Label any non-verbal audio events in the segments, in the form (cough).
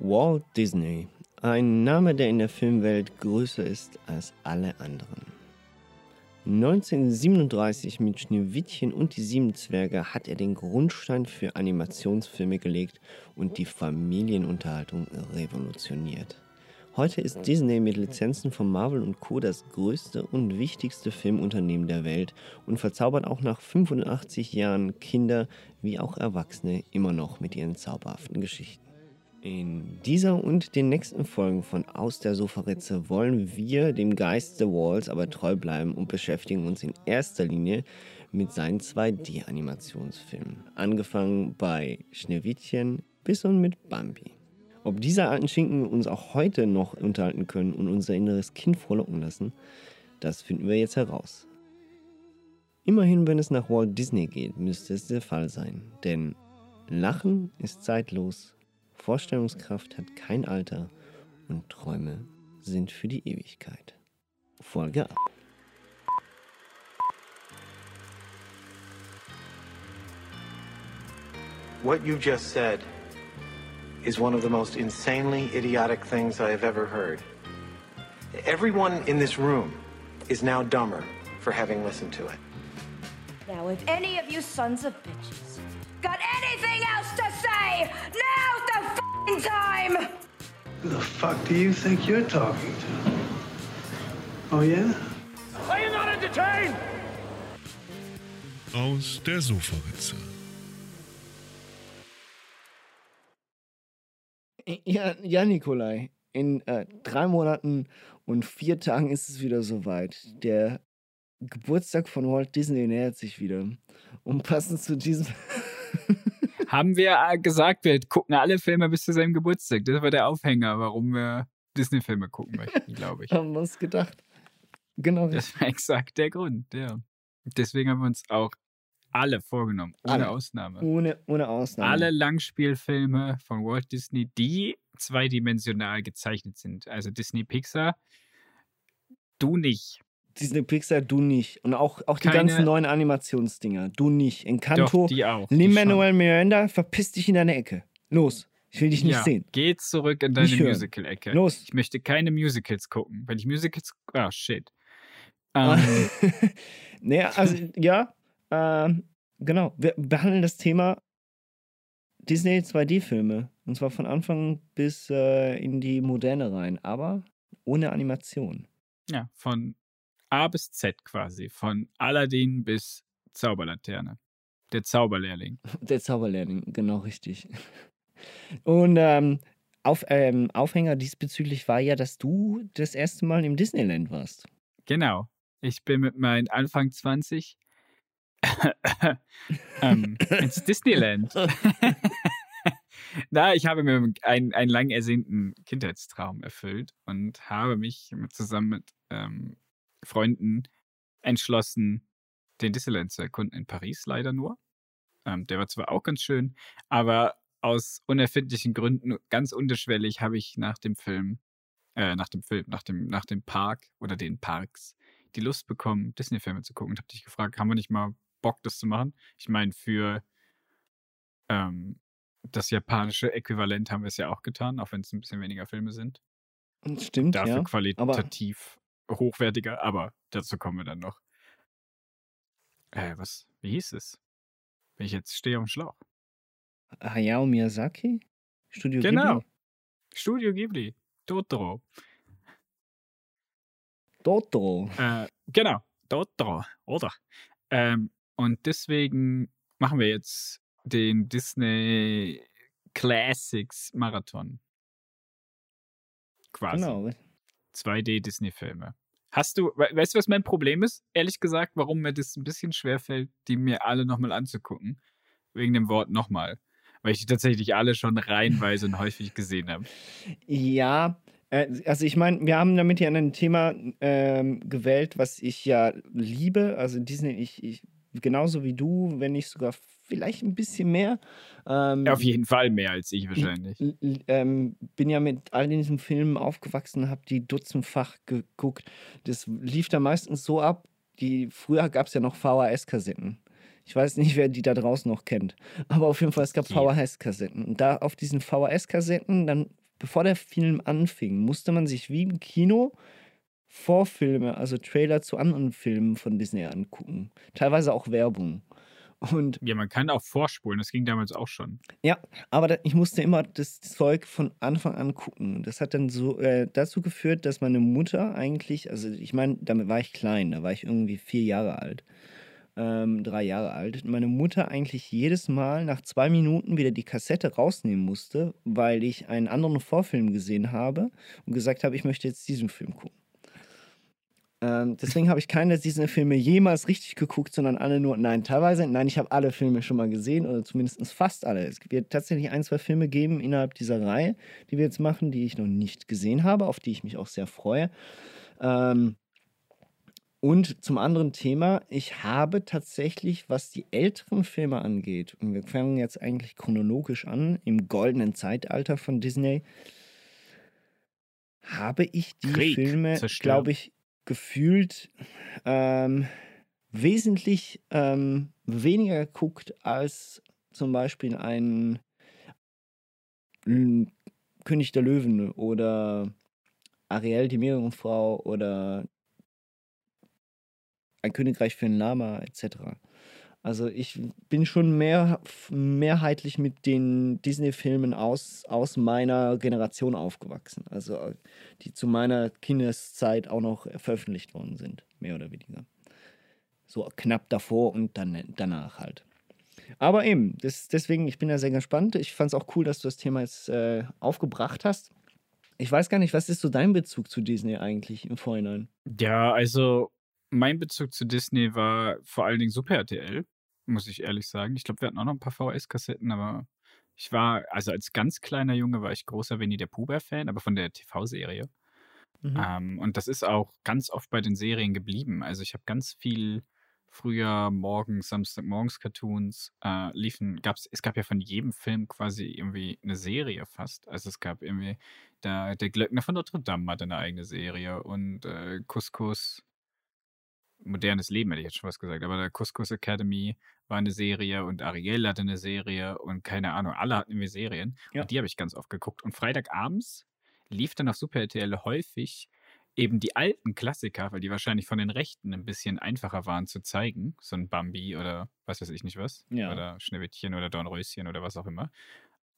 Walt Disney. Ein Name, der in der Filmwelt größer ist als alle anderen. 1937 mit Schneewittchen und die sieben Zwerge hat er den Grundstein für Animationsfilme gelegt und die Familienunterhaltung revolutioniert. Heute ist Disney mit Lizenzen von Marvel und Co. das größte und wichtigste Filmunternehmen der Welt und verzaubert auch nach 85 Jahren Kinder wie auch Erwachsene immer noch mit ihren zauberhaften Geschichten. In dieser und den nächsten Folgen von Aus der Sofaritze wollen wir dem Geist The Walls aber treu bleiben und beschäftigen uns in erster Linie mit seinen 2D-Animationsfilmen. Angefangen bei Schneewittchen bis und mit Bambi. Ob diese alten Schinken uns auch heute noch unterhalten können und unser inneres Kind frohlocken lassen, das finden wir jetzt heraus. Immerhin, wenn es nach Walt Disney geht, müsste es der Fall sein. Denn Lachen ist zeitlos Vorstellungskraft hat kein Alter und Träume sind für die Ewigkeit. Folge ab. What you just said is one of the most insanely idiotic things I have ever heard. Everyone in this room is now dumber for having listened to it. Now, if any of you sons of bitches got f***ing time! Who the fuck do you think you're talking to? Oh yeah? Are you not entertained? Aus der Sofaritze. Ja, ja Nikolai. In äh, drei Monaten und vier Tagen ist es wieder soweit. Der Geburtstag von Walt Disney nähert sich wieder. Und passend zu diesem Haben wir äh, gesagt, wir gucken alle Filme bis zu seinem Geburtstag. Das war der Aufhänger, warum wir Disney-Filme gucken möchten, glaube ich. (laughs) haben wir uns gedacht. Genau. Das war exakt der Grund, ja. Deswegen haben wir uns auch alle vorgenommen, ohne Alle. Ausnahme. Ohne, ohne Ausnahme. Alle Langspielfilme von Walt Disney, die zweidimensional gezeichnet sind. Also Disney Pixar, du nicht. Disney Pixar, du nicht. Und auch, auch die Keine- ganzen neuen Animationsdinger. Du nicht. Encanto. Lin-Manuel Miranda, verpiss dich in deine Ecke. Los. Ich will dich nicht ja, sehen. Geh zurück in deine. Musical-Ecke. Los. Ich möchte keine Musicals gucken. Wenn ich Musicals. Ah, shit. Ah. Ähm, (laughs) naja, also, ja. Ähm, genau. Wir behandeln das Thema Disney 2D-Filme. Und zwar von Anfang bis äh, in die Moderne rein. Aber ohne Animation. ja, von A bis Z quasi. Von Aladdin bis Zauberlaterne. Der Zauberlehrling. Der Zauberlehrling, genau richtig. Und ähm, auf, ähm, Aufhänger diesbezüglich war ja, dass du das erste Mal im Disneyland warst. Genau. Ich bin mit meinen Anfang 20 (laughs) ähm, ins Disneyland. (laughs) (laughs) Na, ich habe mir einen, einen lang ersehnten Kindheitstraum erfüllt und habe mich zusammen mit ähm, Freunden entschlossen, den Disneyland zu erkunden in Paris, leider nur. Ähm, der war zwar auch ganz schön, aber aus unerfindlichen Gründen ganz unterschwellig habe ich nach dem Film, äh, nach dem Film, nach dem, nach dem Park oder den Parks die Lust bekommen, Disney-Filme zu gucken und habe dich gefragt, haben wir nicht mal Bock, das zu machen? Ich meine, für ähm, das japanische Äquivalent haben wir es ja auch getan, auch wenn es ein bisschen weniger Filme sind. Stimmt, Dafür ja. Aber qualitativ hochwertiger, aber dazu kommen wir dann noch. Äh, was, wie hieß es? Wenn ich jetzt stehe am Schlauch. Hayao Miyazaki? Studio Genau. Ghibli? Studio Ghibli. Totoro. Totoro. Äh, genau, Totoro, oder? Ähm, und deswegen machen wir jetzt den Disney Classics Marathon. Quasi. Genau. 2D Disney-Filme. Hast du, we weißt du, was mein Problem ist? Ehrlich gesagt, warum mir das ein bisschen schwerfällt, die mir alle nochmal anzugucken. Wegen dem Wort nochmal. Weil ich die tatsächlich alle schon reihenweise und häufig gesehen habe. Ja, äh, also ich meine, wir haben damit ja ein Thema ähm, gewählt, was ich ja liebe. Also Disney, ich, ich genauso wie du, wenn nicht sogar vielleicht ein bisschen mehr. Ähm, Auf jeden Fall mehr als ich wahrscheinlich. ähm, bin ja mit all diesen Filmen aufgewachsen, habe die dutzendfach geguckt. Das lief da meistens so ab. Die, früher gab es ja noch VHS-Kassetten. Ich weiß nicht, wer die da draußen noch kennt. Aber auf jeden Fall, es gab. VHS-Kassetten. Und da auf diesen VHS-Kassetten, dann bevor der Film anfing, musste man sich wie im Kino Vorfilme, also Trailer zu anderen Filmen von Disney angucken. Teilweise auch Werbung. Und Ja, man kann auch vorspulen, das ging damals auch schon. ja, aber da, ich musste immer das Zeug von Anfang an gucken. Das hat dann so äh, dazu geführt, dass meine Mutter eigentlich, also ich meine, damit war ich klein, da war ich irgendwie vier Jahre alt, ähm, drei Jahre alt. Meine Mutter eigentlich jedes Mal nach zwei Minuten wieder die Kassette rausnehmen musste, weil ich einen anderen Vorfilm gesehen habe und gesagt habe, ich möchte jetzt diesen Film gucken. Ähm, deswegen habe ich keine dieser Filme jemals richtig geguckt, sondern alle nur, nein, teilweise, nein, ich habe alle Filme schon mal gesehen oder zumindest fast alle. Es wird tatsächlich ein, zwei Filme geben innerhalb dieser Reihe, die wir jetzt machen, die ich noch nicht gesehen habe, auf die ich mich auch sehr freue. Ähm, und zum anderen Thema, ich habe tatsächlich, was die älteren Filme angeht, und wir fangen jetzt eigentlich chronologisch an, im goldenen Zeitalter von Disney, habe ich die Krieg, Filme, glaube ich, gefühlt ähm, wesentlich ähm, weniger geguckt als zum Beispiel ein König der Löwen oder Ariel, die Meerjungfrau oder ein Königreich für ein Lama etc. Also ich bin schon mehr, mehrheitlich mit den Disney-Filmen aus, aus meiner Generation aufgewachsen. Also äh, die zu meiner Kindeszeit auch noch veröffentlicht worden sind, mehr oder weniger. So knapp davor und dann danach halt. Aber eben, das, deswegen, ich bin da sehr gespannt. Ich fand es auch cool, dass du das Thema jetzt äh, aufgebracht hast. Ich weiß gar nicht, was ist so dein Bezug zu Disney eigentlich im Vorhinein? Ja, also mein Bezug zu Disney war vor allen Dingen Super RTL, muss ich ehrlich sagen. Ich glaube, wir hatten auch noch ein paar VHS-Kassetten, aber ich war, also als ganz kleiner Junge war ich großer Winnie der Pooh-Fan, aber von der TV-Serie. Mhm. Ähm, und das ist auch ganz oft bei den Serien geblieben. Also ich habe ganz viel früher morgens, Samstagmorgens Cartoons äh, liefen, gab's, es gab ja von jedem Film quasi irgendwie eine Serie fast. Also es gab irgendwie, der, der Glöckner von Notre Dame hatte eine eigene Serie und äh, Couscous, modernes Leben hätte ich jetzt schon was gesagt, aber der Couscous Academy war eine Serie und Ariel hatte eine Serie und keine Ahnung, alle hatten irgendwie Serien Ja. und die habe ich ganz oft geguckt. Und Freitagabends lief dann auf Super RTL häufig eben die alten Klassiker, weil die wahrscheinlich von den Rechten ein bisschen einfacher waren zu zeigen. So ein Bambi oder was weiß ich nicht was. Ja. Oder Schneewittchen oder Dornröschen oder was auch immer.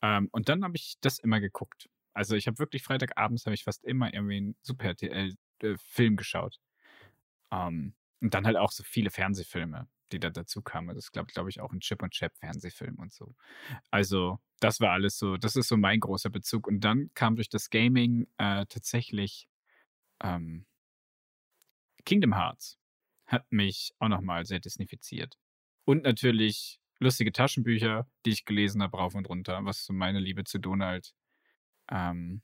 Ähm, und dann habe ich das immer geguckt. Also ich habe wirklich Freitagabends habe ich fast immer irgendwie einen Super RTL-Film geschaut. Ähm, und dann halt auch so viele Fernsehfilme, die da dazu kamen. Das glaube glaub ich auch ein Chip und Chap Fernsehfilm und so. Also das war alles so, das ist so mein großer Bezug. Und dann kam durch das Gaming äh, tatsächlich ähm, Kingdom Hearts hat mich auch nochmal sehr disnifiziert. Und natürlich lustige Taschenbücher, die ich gelesen habe, rauf und runter, was so meine Liebe zu Donald ähm,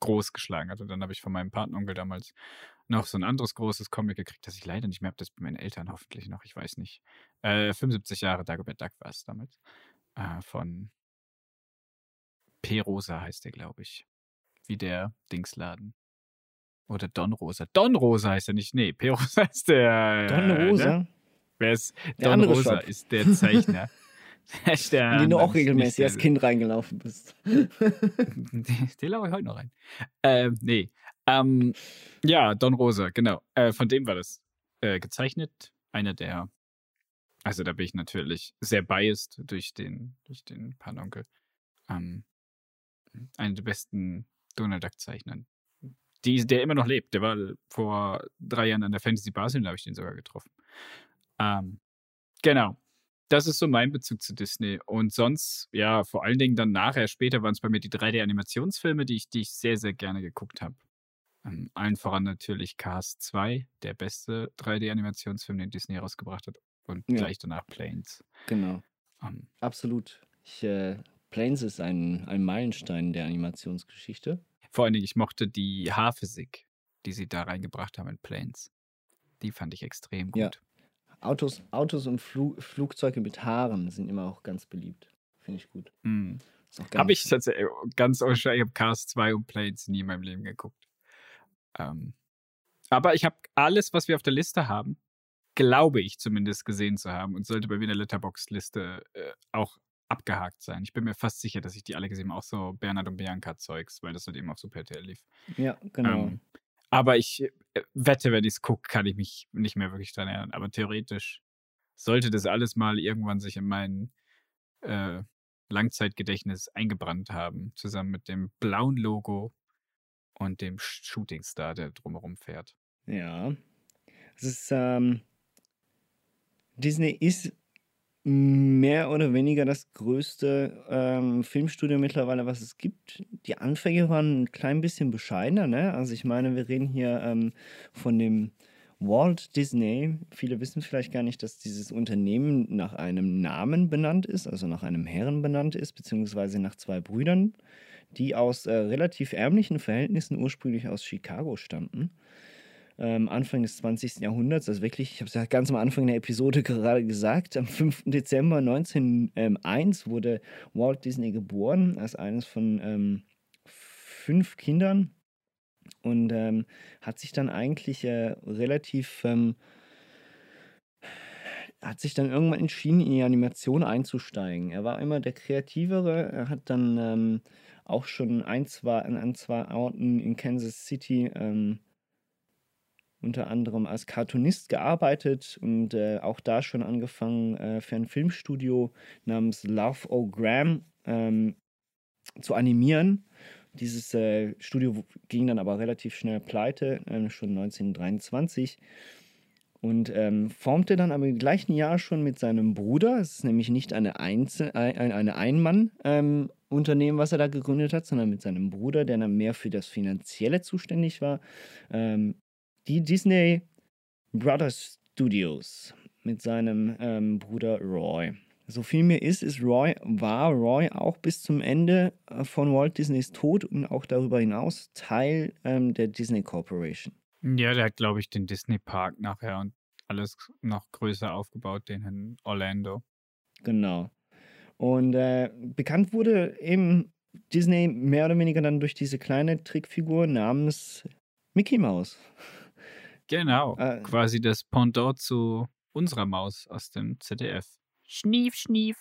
groß geschlagen hat. Und dann habe ich von meinem Patenonkel damals noch so ein anderes großes Comic gekriegt, das ich leider nicht mehr habe, das bei meinen Eltern hoffentlich noch, ich weiß nicht. Äh, 75 Jahre Dagobert Duck war es damals. Äh, von P. Rosa heißt der, glaube ich. Wie der Dingsladen. Oder Don Rosa. Don Rosa heißt er nicht. Nee, P. (laughs) Rosa ist der. Don äh, Rosa, Ne? Wer ist Der Don Rosa Shop. ist der Zeichner. (laughs) (laughs) Der in den du auch regelmäßig als Kind reingelaufen bist. den, den laufe ich heute noch rein. Ähm, nee. Ähm, ja, Don Rosa, genau. Äh, von dem war das äh, gezeichnet. Einer der, also da bin ich natürlich sehr biased durch den, durch den Panonkel. Ähm, einer der besten Donald Duck-Zeichnern. Die, der immer noch lebt. Der war vor drei Jahren an der Fantasy Basel, da habe ich den sogar getroffen. Ähm, genau. Das ist so mein Bezug zu Disney. Und sonst, ja, vor allen Dingen dann nachher, später waren es bei mir die 3D-Animationsfilme, die ich, die ich sehr, sehr gerne geguckt habe. Ähm, allen voran natürlich Cars 2, der beste 3D-Animationsfilm, den Disney herausgebracht hat. Und Ja. gleich danach Planes. Genau, Ähm, absolut. Ich, äh, Planes ist ein, ein Meilenstein der Animationsgeschichte. vor allen Dingen, ich mochte die Haarphysik, die sie da reingebracht haben in Planes. Die fand ich extrem gut. Ja. Autos, Autos und Flu Flugzeuge mit Haaren sind immer auch ganz beliebt. Finde ich gut. Mm. Gar Habe ich tatsächlich ganz unschwer, ich habe Cars 2 und Planes nie in meinem Leben geguckt. Ähm, aber ich habe alles, was wir auf der Liste haben, glaube ich zumindest gesehen zu haben und sollte bei mir in der Letterbox-Liste äh, auch abgehakt sein. Ich bin mir fast sicher, dass ich die alle gesehen habe, auch so Bernhard und Bianca Zeugs, weil das halt eben auf Super RTL lief. Ja, genau. Ähm, aber ich äh, wette, wenn ich es gucke, kann ich mich nicht mehr wirklich dran erinnern. Aber theoretisch sollte das alles mal irgendwann sich in mein äh, Langzeitgedächtnis eingebrannt haben, zusammen mit dem blauen Logo und dem Shootingstar, der drumherum fährt. Ja. Es ist, ähm, Disney ist mehr oder weniger das größte ähm, Filmstudio mittlerweile, was es gibt. Die Anfänge waren ein klein bisschen bescheidener, ne? Also ich meine, wir reden hier ähm, von dem Walt Disney. Viele wissen vielleicht gar nicht, dass dieses Unternehmen nach einem Namen benannt ist, also nach einem Herren benannt ist, beziehungsweise nach zwei Brüdern, die aus äh, relativ ärmlichen Verhältnissen ursprünglich aus Chicago stammten ähm, Anfang des 20. Jahrhunderts, also wirklich, ich habe es ja ganz am Anfang der Episode (laughs) gerade gesagt, am 5. Dezember 1901 wurde Walt Disney geboren, als eines von ähm, fünf Kindern und ähm, hat sich dann eigentlich äh, relativ ähm, hat sich dann irgendwann entschieden, in die Animation einzusteigen. Er war immer der Kreativere. Er hat dann ähm, auch schon ein, zwei, an, zwei Orten in Kansas City ähm, unter anderem als Cartoonist gearbeitet und äh, auch da schon angefangen äh, für ein Filmstudio namens Love O'Gram ähm, zu animieren. Dieses äh, Studio ging dann aber relativ schnell pleite, äh, schon 1923. Und ähm, formte dann aber im gleichen Jahr schon mit seinem Bruder, es ist nämlich nicht eine, Einzel eine Einmann-Unternehmen, ähm, was er da gegründet hat, sondern mit seinem Bruder, der dann mehr für das Finanzielle zuständig war, ähm, die Disney Brothers Studios mit seinem ähm, Bruder Roy. So viel mir ist, ist Roy, war Roy auch bis zum Ende äh, von Walt Disneys Tod und auch darüber hinaus Teil ähm, der Disney Corporation. Ja, der hat, glaube ich, den Disney Park nachher und alles noch größer aufgebaut, den in Orlando. Genau. Und äh, bekannt wurde eben Disney mehr oder weniger dann durch diese kleine Trickfigur namens Mickey Mouse. Genau, äh, quasi das Pendant zu unserer Maus aus dem ZDF. Schnief, schnief.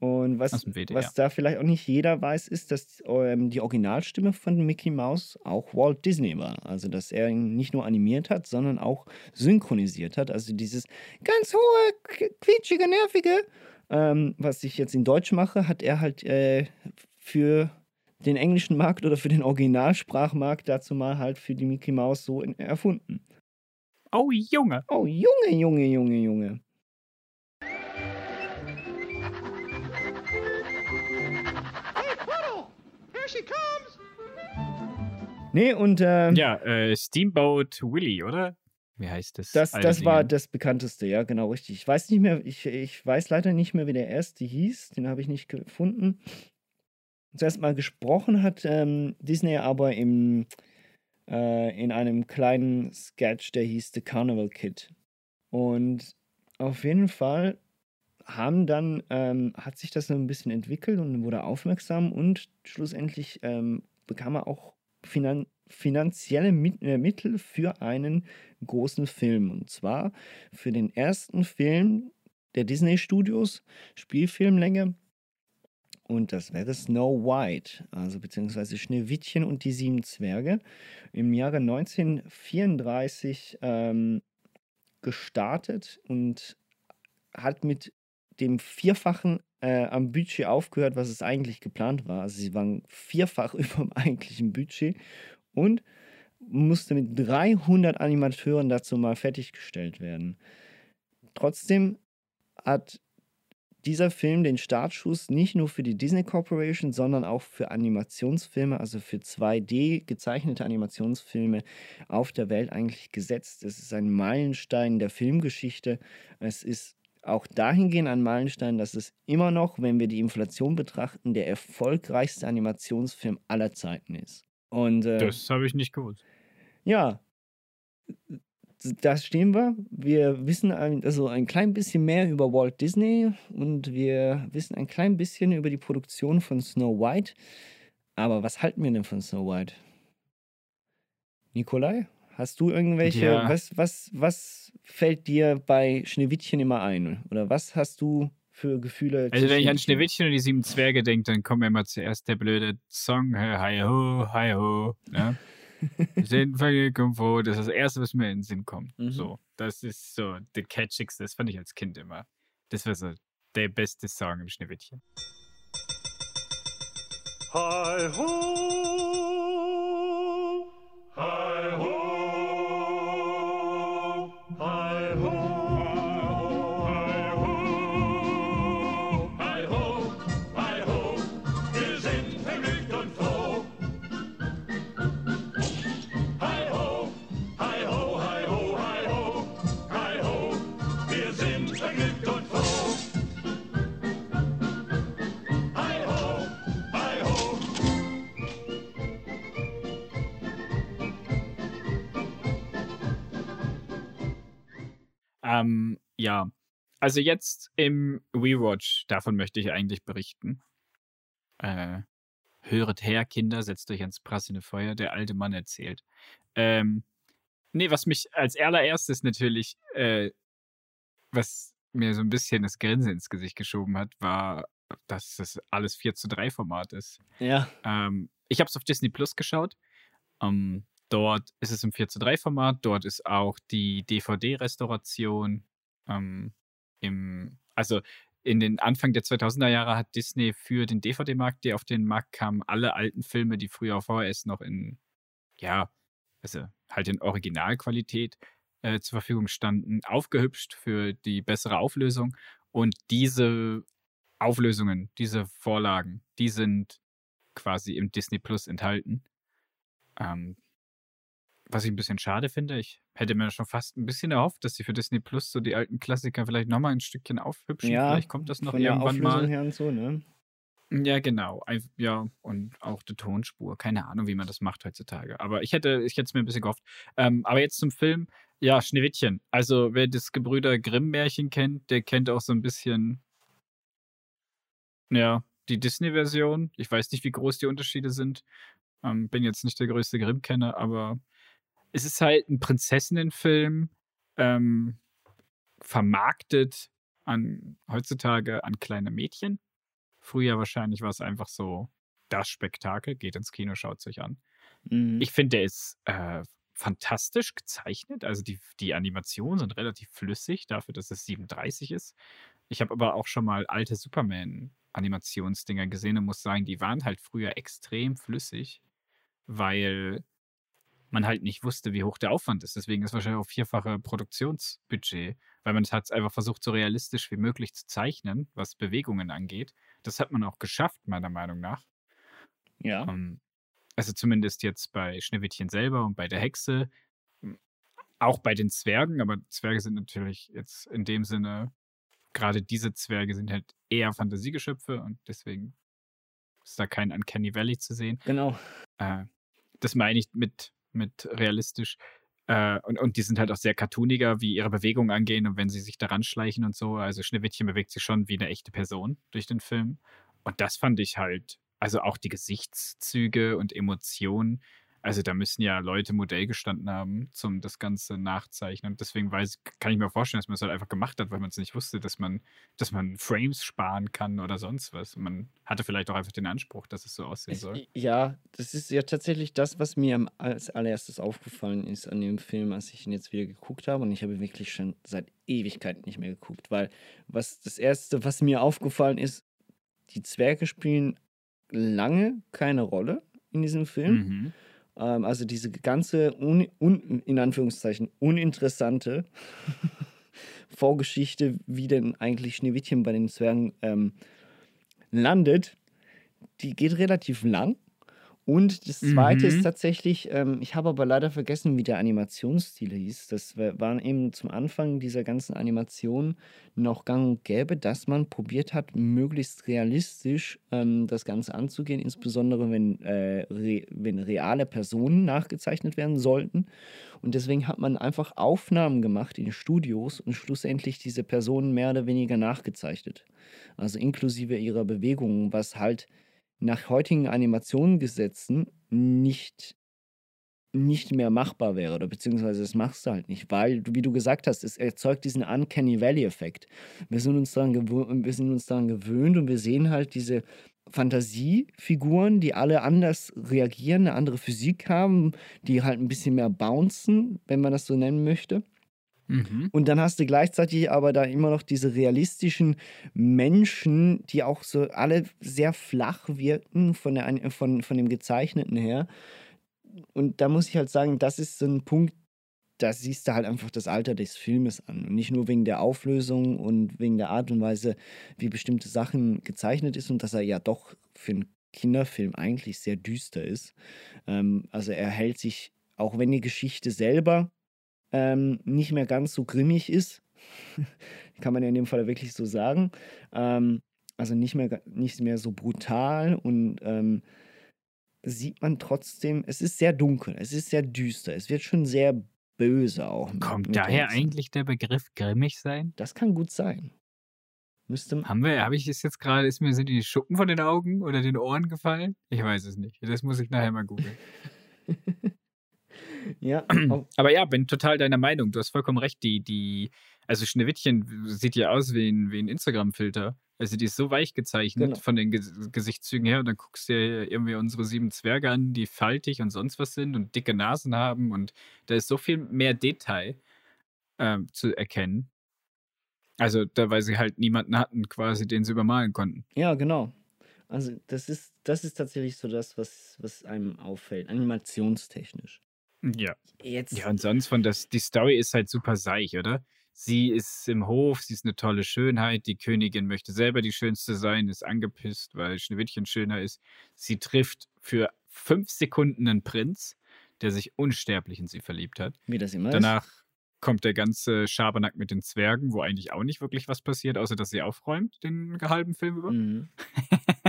Und was, was da vielleicht auch nicht jeder weiß, ist, dass ähm, die Originalstimme von Mickey Mouse auch Walt Disney war. Also, dass er ihn nicht nur animiert hat, sondern auch synchronisiert hat. Also, dieses ganz hohe, quietschige, nervige, ähm, was ich jetzt in Deutsch mache, hat er halt äh, für den englischen Markt oder für den Originalsprachmarkt dazu mal halt für die Mickey Mouse so in, erfunden. Oh, Junge. Oh, Junge, Junge, Junge, Junge. Hey, Puddle! Here she comes! Nee, und. Äh, ja, äh, Steamboat Willie, oder? Wie heißt das? Das, das war das bekannteste, ja, genau, richtig. Ich weiß nicht mehr, ich, ich weiß leider nicht mehr, wie der erste hieß. Den habe ich nicht gefunden. Zuerst mal gesprochen hat ähm, Disney aber im äh, in einem kleinen Sketch, der hieß The Carnival Kid. Und auf jeden Fall haben dann, ähm, hat sich das so ein bisschen entwickelt und wurde aufmerksam und schlussendlich ähm, bekam er auch finan finanzielle äh, Mittel für einen großen Film. Und zwar für den ersten Film der Disney Studios, Spielfilmlänge, und das wäre Snow White, also beziehungsweise Schneewittchen und die sieben Zwerge, im Jahre 1934 ähm, gestartet und hat mit dem Vierfachen äh, am Budget aufgehört, was es eigentlich geplant war. Also sie waren vierfach (laughs) über dem eigentlichen Budget und musste mit 300 Animateuren dazu mal fertiggestellt werden. Trotzdem hat dieser Film den Startschuss nicht nur für die Disney Corporation, sondern auch für Animationsfilme, also für 2D gezeichnete Animationsfilme auf der Welt eigentlich gesetzt. Es ist ein Meilenstein der Filmgeschichte. Es ist auch dahingehend ein Meilenstein, dass es immer noch, wenn wir die Inflation betrachten, der erfolgreichste Animationsfilm aller Zeiten ist. Und, äh, das habe ich nicht gewusst. Ja, da stehen wir. Wir wissen also ein klein bisschen mehr über Walt Disney und wir wissen ein klein bisschen über die Produktion von Snow White. Aber was halten wir denn von Snow White? Nikolai, hast du irgendwelche, ja. was, was, was fällt dir bei Schneewittchen immer ein? Oder was hast du für Gefühle. Also wenn ich an Schneewittchen und die sieben Zwerge denke, dann kommt mir immer zuerst der blöde Song, hey, hi ho, hi ho, ne? (laughs) Sind Komfort, das ist das Erste, was mir in den Sinn kommt. Mhm. So, das ist so der catchigste, das fand ich als Kind immer. Das war so der beste Song im Schneewittchen. Hi ho, hi ho, hi Ähm, ja, also jetzt im Rewatch, davon möchte ich eigentlich berichten. Äh, höret her, Kinder, setzt euch ans prassende Feuer, der alte Mann erzählt. Ähm, nee, was mich als allererstes natürlich, äh, was mir so ein bisschen das Grinsen ins Gesicht geschoben hat, war, dass das alles 4 zu 3 Format ist. Ja, Ähm, ich habe es auf Disney Plus geschaut. Ähm, dort ist es im 4 zu 3 Format. Dort ist auch die DVD-Restauration. Ähm, also in den Anfang der 2000er Jahre hat Disney für den DVD-Markt, der auf den Markt kam, alle alten Filme, die früher auf VHS noch in, ja, also halt in Originalqualität äh, zur Verfügung standen, aufgehübscht für die bessere Auflösung. Und diese Auflösungen, diese Vorlagen, die sind quasi im Disney Plus enthalten. Ähm, was ich ein bisschen schade finde, ich hätte mir schon fast ein bisschen erhofft, dass sie für Disney Plus so die alten Klassiker vielleicht nochmal ein Stückchen aufhübschen. ja. vielleicht kommt das noch von der irgendwann Auflösung mal. her und so, ne? Ja, genau. Ja, und auch die Tonspur. Keine Ahnung, wie man das macht heutzutage. Aber ich hätte, ich hätte es mir ein bisschen gehofft. Ähm, aber jetzt zum Film. Ja, Schneewittchen. Also, wer das Gebrüder Grimm-Märchen kennt, der kennt auch so ein bisschen, ja, die Disney-Version. Ich weiß nicht, wie groß die Unterschiede sind. Ähm, bin jetzt nicht der größte Grimm-Kenner, aber es ist halt ein Prinzessinnenfilm, ähm, vermarktet an heutzutage an kleine Mädchen. Früher wahrscheinlich war es einfach so das Spektakel. Geht ins Kino, schaut es euch an. Mhm. Ich finde, der ist äh, fantastisch gezeichnet. Also die, die Animationen sind relativ flüssig, dafür, dass es 37 ist. Ich habe aber auch schon mal alte Superman-Animationsdinger gesehen und muss sagen, die waren halt früher extrem flüssig, weil man halt nicht wusste, wie hoch der Aufwand ist. Deswegen ist wahrscheinlich auch vierfache Produktionsbudget, weil man es hat einfach versucht, so realistisch wie möglich zu zeichnen, was Bewegungen angeht. Das hat man auch geschafft, meiner Meinung nach. ja. Ähm, also zumindest jetzt bei Schneewittchen selber und bei der Hexe. Auch bei den Zwergen, aber Zwerge sind natürlich jetzt in dem Sinne, gerade diese Zwerge sind halt eher Fantasiegeschöpfe und deswegen ist da kein Uncanny Valley zu sehen. Genau. Äh, das meine ich mit, mit realistisch. Äh, und, und die sind halt auch sehr cartooniger, wie ihre Bewegungen angehen und wenn sie sich daran schleichen und so. Also Schneewittchen bewegt sich schon wie eine echte Person durch den Film. Und das fand ich halt, also auch die Gesichtszüge und Emotionen. Also da müssen ja Leute Modell gestanden haben, zum das Ganze nachzeichnen. Und deswegen weiß, kann ich mir vorstellen, dass man es halt einfach gemacht hat, weil man es nicht wusste, dass man, dass man Frames sparen kann oder sonst was. Man hatte vielleicht auch einfach den Anspruch, dass es so aussehen Es, soll. ja, das ist ja tatsächlich das, was mir als allererstes aufgefallen ist an dem Film, als ich ihn jetzt wieder geguckt habe. Und ich habe wirklich schon seit Ewigkeit nicht mehr geguckt, weil was das Erste, was mir aufgefallen ist, die Zwerge spielen lange keine Rolle in diesem Film. Mhm. Ähm, also diese ganze, un, un, in Anführungszeichen, uninteressante (laughs) Vorgeschichte, wie denn eigentlich Schneewittchen bei den Zwergen ähm, landet, die geht relativ lang. Und das zweite Mhm. ist tatsächlich, ähm, ich habe aber leider vergessen, wie der Animationsstil hieß. Das wa- waren eben zum Anfang dieser ganzen Animation noch gang und gäbe, dass man probiert hat, möglichst realistisch ähm, das Ganze anzugehen, insbesondere wenn, äh, re wenn reale Personen nachgezeichnet werden sollten. Und deswegen hat man einfach Aufnahmen gemacht in Studios und schlussendlich diese Personen mehr oder weniger nachgezeichnet. Also inklusive ihrer Bewegungen, was halt nach heutigen Animationengesetzen nicht nicht mehr machbar wäre oder beziehungsweise das machst du halt nicht, weil, wie du gesagt hast, es erzeugt diesen Uncanny Valley-Effekt. Wir wir sind uns daran gewöhnt und wir sehen halt diese Fantasiefiguren, die alle anders reagieren, eine andere Physik haben, die halt ein bisschen mehr bouncen, wenn man das so nennen möchte. Mhm. Und dann hast du gleichzeitig aber da immer noch diese realistischen Menschen, die auch so alle sehr flach wirken von, der, von, von dem Gezeichneten her. Und da muss ich halt sagen, das ist so ein Punkt, da siehst du halt einfach das Alter des Filmes an. Und nicht nur wegen der Auflösung und wegen der Art und Weise, wie bestimmte Sachen gezeichnet ist und dass er ja doch für einen Kinderfilm eigentlich sehr düster ist. Ähm, also er hält sich, auch wenn die Geschichte selber ähm, nicht mehr ganz so grimmig ist, (laughs) kann man ja in dem Fall wirklich so sagen. Ähm, also nicht mehr, nicht mehr so brutal und ähm, sieht man trotzdem, es ist sehr dunkel, es ist sehr düster, es wird schon sehr böse auch. mit- Kommt mit daher uns. eigentlich der Begriff grimmig sein? Das kann gut sein. Müsste, Haben wir, habe ich es jetzt gerade, ist mir, sind die Schuppen von den Augen oder den Ohren gefallen? Ich weiß es nicht. Das muss ich nachher mal googeln. (laughs) ja, (clears throat) Aber ja, bin total deiner Meinung. Du hast vollkommen recht. Die, die, also Schneewittchen sieht ja aus wie ein, wie ein Instagram-Filter. Also die ist so weich gezeichnet Genau. von den Ges Gesichtszügen her. Und dann guckst du dir irgendwie unsere sieben Zwerge an, die faltig und sonst was sind und dicke Nasen haben. Und da ist so viel mehr Detail ähm, zu erkennen. Also, da, weil sie halt niemanden hatten, quasi, den sie übermalen konnten. ja, genau. Also das ist, das ist tatsächlich so das, was, was einem auffällt, animationstechnisch. Ja. Jetzt, Ja, und sonst von das, die Story ist halt super seich, oder? Sie ist im Hof, sie ist eine tolle Schönheit, die Königin möchte selber die Schönste sein, ist angepisst, weil Schneewittchen schöner ist. Sie trifft für fünf Sekunden einen Prinz, der sich unsterblich in sie verliebt hat. wie das immer Danach kommt der ganze Schabernack mit den Zwergen, wo eigentlich auch nicht wirklich was passiert, außer dass sie aufräumt, den halben Film über. ist. Mhm. (laughs)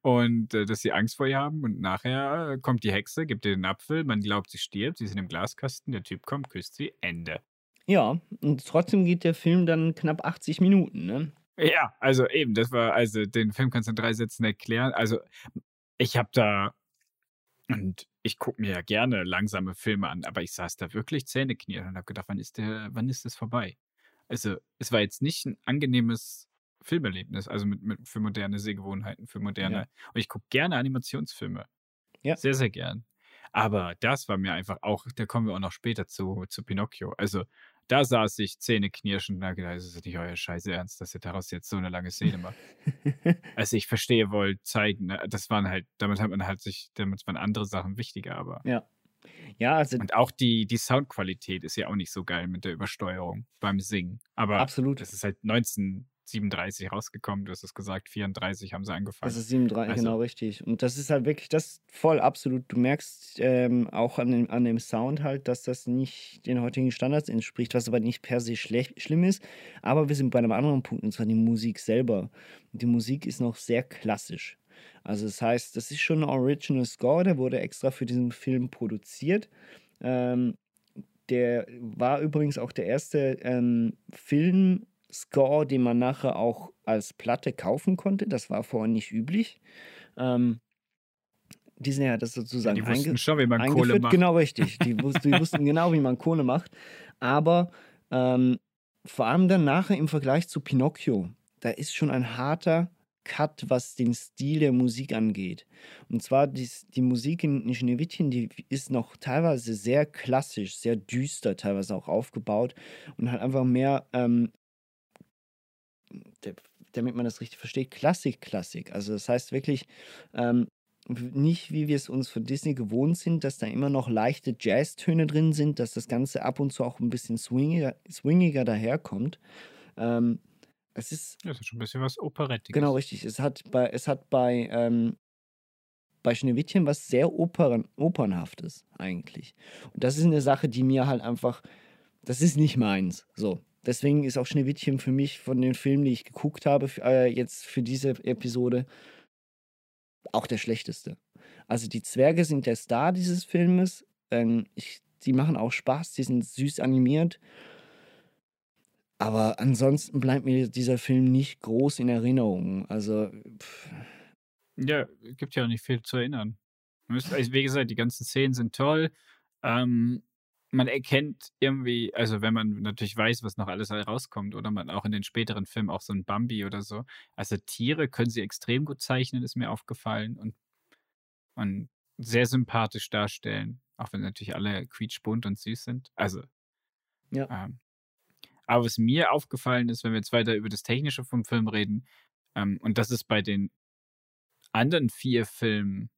und äh, dass sie Angst vor ihr haben. Und nachher kommt die Hexe, gibt ihr den Apfel, man glaubt, sie stirbt, sie ist in dem Glaskasten, der Typ kommt, küsst sie, Ende. Ja, und trotzdem geht der Film dann knapp 80 Minuten, ne? Ja, also eben, das war, also den Film kannst du in drei Sätzen erklären. Also ich habe da, und ich gucke mir ja gerne langsame Filme an, aber ich saß da wirklich zähneknirschend und habe gedacht, wann ist der, wann ist das vorbei? Also es war jetzt nicht ein angenehmes Filmerlebnis, also mit, mit für moderne Sehgewohnheiten, für moderne. Ja. Und ich gucke gerne Animationsfilme. Ja. Sehr, sehr gern. Aber das war mir einfach auch, da kommen wir auch noch später zu, zu Pinocchio. Also da saß ich zähneknirschend und habe gedacht, das ist nicht euer Scheiße Ernst, dass ihr daraus jetzt so eine lange Szene macht. (laughs) also ich verstehe wohl zeigen, ne? das waren halt, damit hat man halt sich, damit waren andere Sachen wichtiger, aber. Ja. Ja, also Und auch die, die Soundqualität ist ja auch nicht so geil mit der Übersteuerung beim Singen. Aber absolut. das ist halt 1937 rausgekommen, du hast es gesagt, 34 haben sie angefangen. Das ist 37, Also- genau richtig. Und das ist halt wirklich, das voll absolut. Du merkst ähm, auch an dem, an dem Sound halt, dass das nicht den heutigen Standards entspricht, was aber nicht per se schlecht, schlimm ist. Aber wir sind bei einem anderen Punkt, und zwar die Musik selber. Die Musik ist noch sehr klassisch. Also das heißt, das ist schon ein Original Score, der wurde extra für diesen Film produziert. Ähm, der war übrigens auch der erste ähm, Film-Score, den man nachher auch als Platte kaufen konnte. Das war vorher nicht üblich. Ähm, Disney hat das sozusagen die wussten schon, wie man Kohle macht. Genau richtig. Die, die wussten (laughs) genau, wie man Kohle macht. Aber ähm, vor allem dann nachher im Vergleich zu Pinocchio, da ist schon ein harter Cut, was den Stil der Musik angeht. Und zwar die, die Musik in, Schneewittchen, die ist noch teilweise sehr klassisch, sehr düster teilweise auch aufgebaut und hat einfach mehr, ähm, damit man das richtig versteht, Klassik-Klassik. Also das heißt wirklich, ähm, nicht wie wir es uns von Disney gewohnt sind, dass da immer noch leichte Jazztöne drin sind, dass das Ganze ab und zu auch ein bisschen swingiger, swingiger daherkommt. Ähm, es ist Das ist schon ein bisschen was Operettiges. Genau, richtig. Es hat bei, es hat bei, ähm, bei Schneewittchen was sehr Opern, Opernhaftes eigentlich. Und das ist eine Sache, die mir halt einfach, das ist nicht meins. So. Deswegen ist auch Schneewittchen für mich von den Filmen, die ich geguckt habe, äh, jetzt für diese Episode, auch der schlechteste. Also die Zwerge sind der Star dieses Filmes. Ähm, ich, die machen auch Spaß, die sind süß animiert. Aber ansonsten bleibt mir dieser Film nicht groß in Erinnerung. Also, pff, Ja, gibt ja auch nicht viel zu erinnern. Also, wie gesagt, die ganzen Szenen sind toll. Ähm, man erkennt irgendwie, also wenn man natürlich weiß, was noch alles herauskommt, oder man auch in den späteren Filmen auch so ein Bambi oder so. Also Tiere können sie extrem gut zeichnen, ist mir aufgefallen und, und sehr sympathisch darstellen, auch wenn natürlich alle quietschbunt und süß sind. Also, Ja. ähm, aber was mir aufgefallen ist, wenn wir jetzt weiter über das Technische vom Film reden, ähm, und das ist bei den anderen vier Filmen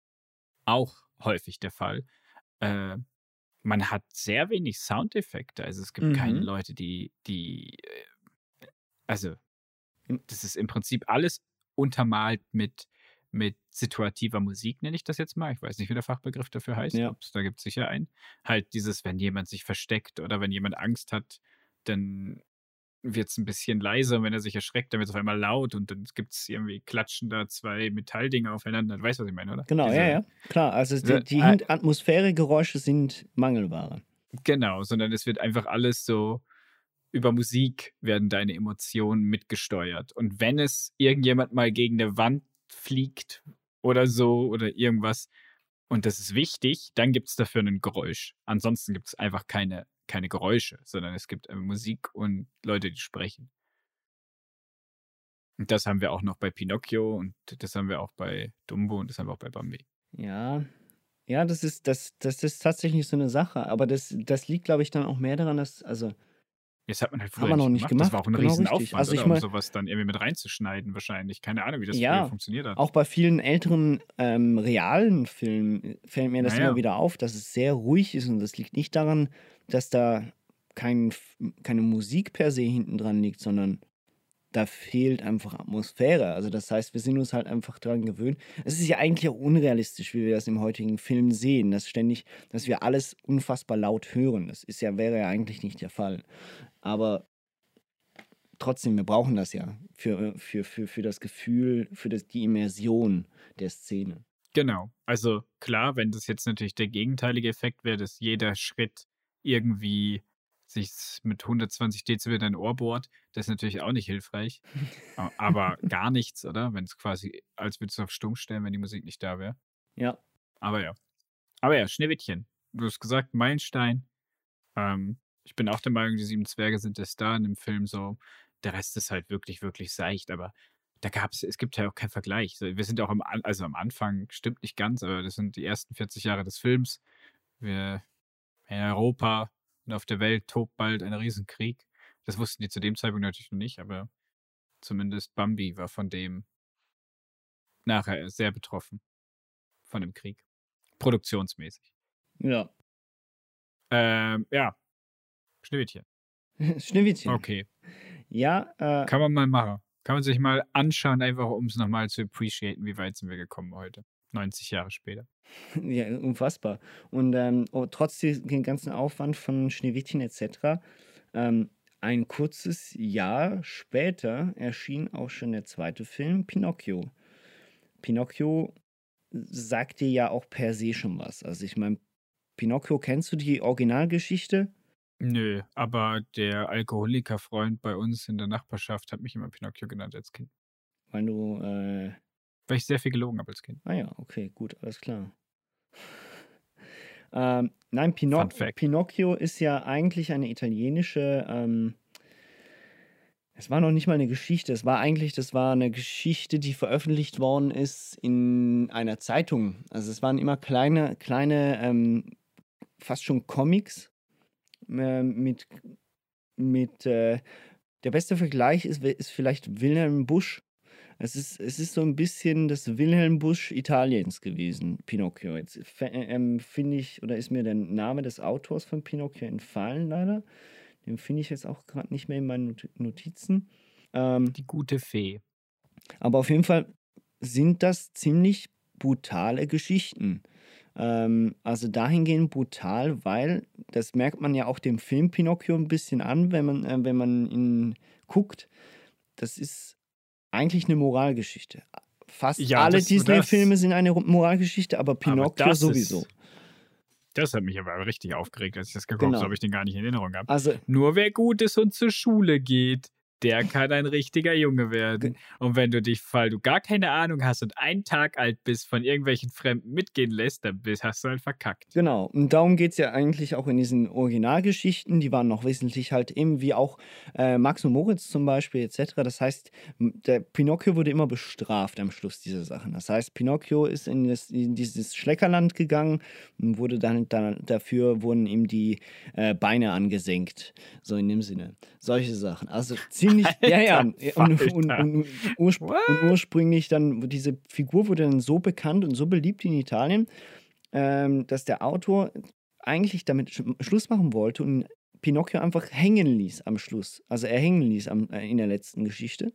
auch häufig der Fall, äh, man hat sehr wenig Soundeffekte. Also es gibt keine Mhm. Leute, die, die, äh, also das ist im Prinzip alles untermalt mit, mit situativer Musik, nenne ich das jetzt mal. Ich weiß nicht, wie der Fachbegriff dafür heißt. Ja. Ob's- Da gibt es sicher einen. Halt dieses, wenn jemand sich versteckt oder wenn jemand Angst hat, dann wird es ein bisschen leiser. Und wenn er sich erschreckt, dann wird es auf einmal laut und dann gibt es irgendwie klatschen da zwei Metalldinger aufeinander. Du weißt, was ich meine, oder? Genau, Diese- ja, ja. Klar, also die, die äh, Atmosphäregeräusche sind Mangelware. Genau, sondern es wird einfach alles so über Musik werden deine Emotionen mitgesteuert. Und wenn es irgendjemand mal gegen eine Wand fliegt oder so oder irgendwas und das ist wichtig, dann gibt es dafür ein Geräusch. Ansonsten gibt es einfach keine, keine Geräusche, sondern es gibt äh, Musik und Leute, die sprechen. Und das haben wir auch noch bei Pinocchio und das haben wir auch bei Dumbo und das haben wir auch bei Bambi. Ja. Ja, das ist, das, das ist tatsächlich so eine Sache. Aber das, das liegt, glaube ich, dann auch mehr daran, dass, also, Das hat man halt früher man noch nicht Das war gemacht, auch ein genau Riesenaufwand, richtig. Also ich mein- um sowas dann irgendwie mit reinzuschneiden wahrscheinlich. Keine Ahnung, wie das Ja, funktioniert hat. auch bei vielen älteren ähm, realen Filmen fällt mir das Naja. immer wieder auf, dass es sehr ruhig ist und das liegt nicht daran, dass da kein, keine Musik per se hinten dran liegt, sondern da fehlt einfach Atmosphäre. Also das heißt, wir sind uns halt einfach daran gewöhnt. Es ist ja eigentlich auch unrealistisch, wie wir das im heutigen Film sehen, dass ständig, dass wir alles unfassbar laut hören. Das ist ja, wäre ja eigentlich nicht der Fall. Aber trotzdem, wir brauchen das ja für, für, für, für das Gefühl, für das, die Immersion der Szene. Genau. Also klar, wenn das jetzt natürlich der gegenteilige Effekt wäre, dass jeder Schritt irgendwie sich mit 120 Dezibel in dein Ohr bohrt, das ist natürlich auch nicht hilfreich. (laughs) Aber gar nichts, oder? Wenn es quasi, als würdest du auf stumm stellen, wenn die Musik nicht da wäre. Ja, Aber ja. Aber ja, Schneewittchen. Du hast gesagt, Meilenstein. Ähm, ich bin auch der Meinung, die sieben Zwerge sind der Star in dem Film so. Der Rest ist halt wirklich, wirklich seicht, aber da gab's, es gibt ja auch keinen Vergleich. Wir sind auch am, also am Anfang, stimmt nicht ganz, aber das sind die ersten 40 Jahre des Films. Wir in Europa und auf der Welt tobt bald ein Riesenkrieg. Das wussten die zu dem Zeitpunkt natürlich noch nicht, aber zumindest Bambi war von dem nachher sehr betroffen. Von dem Krieg. Produktionsmäßig. ja. Ähm, ja. Schneewittchen. (laughs) Schneewittchen. Okay. Ja, äh, Kann man mal machen. Kann man sich mal anschauen, einfach um es nochmal zu appreciaten, wie weit sind wir gekommen heute. 90 Jahre später. (laughs) ja, unfassbar. Und ähm, oh, trotz dem ganzen Aufwand von Schneewittchen etc., ähm, ein kurzes Jahr später erschien auch schon der zweite Film, Pinocchio. Pinocchio sagt dir ja auch per se schon was. Also ich meine, Pinocchio, kennst du die Originalgeschichte? Nö, aber der Alkoholikerfreund bei uns in der Nachbarschaft hat mich immer Pinocchio genannt als Kind. Weil du, äh, Weil ich sehr viel gelogen habe als Kind. Ah ja, okay, gut, alles klar. Ähm, nein, Pino Fun Fact. Pinocchio ist ja eigentlich eine italienische. Ähm, es war noch nicht mal eine Geschichte. Es war eigentlich, das war eine Geschichte, die veröffentlicht worden ist in einer Zeitung. Also es waren immer kleine, kleine, ähm, fast schon Comics äh, mit, mit. Äh, der beste Vergleich ist, ist vielleicht Wilhelm Busch. Es ist, es ist so ein bisschen das Wilhelm Busch Italiens gewesen, Pinocchio. Jetzt fe- ähm, finde ich, oder ist mir der Name des Autors von Pinocchio entfallen, leider. Den finde ich jetzt auch gerade nicht mehr in meinen Not- Notizen. Ähm, Die gute Fee. aber auf jeden Fall sind das ziemlich brutale Geschichten. Ähm, also dahingehend brutal, weil das merkt man ja auch dem Film Pinocchio ein bisschen an, wenn man, äh, wenn man ihn guckt. Das ist eigentlich eine Moralgeschichte. Fast Ja, alle Disney-Filme sind eine Moralgeschichte, aber Pinocchio das sowieso. Ist, das hat mich aber richtig aufgeregt, als ich das geguckt Genau. habe, ob ich den gar nicht in Erinnerung habe. Also Nur wer gut ist und zur Schule geht, der kann ein richtiger Junge werden. Und wenn du dich, weil du gar keine Ahnung hast und einen Tag alt bist, von irgendwelchen Fremden mitgehen lässt, dann bist, hast du halt verkackt. Genau, und darum geht es ja eigentlich auch in diesen Originalgeschichten. Die waren noch wesentlich halt eben wie auch äh, Max und Moritz zum Beispiel etc. Das heißt, der Pinocchio wurde immer bestraft am Schluss dieser Sachen. Das heißt, Pinocchio ist in, das, in dieses Schleckerland gegangen und wurde dann, dann dafür wurden ihm die äh, Beine angesenkt. So in dem Sinne. Solche Sachen. Also ziemlich, (laughs) ja, ja. Alter Und, und, und, urspr und ursprünglich dann, diese Figur wurde dann so bekannt und so beliebt in Italien, ähm, dass der Autor eigentlich damit sch Schluss machen wollte und Pinocchio einfach hängen ließ am Schluss. Also er hängen ließ am, äh, in der letzten Geschichte.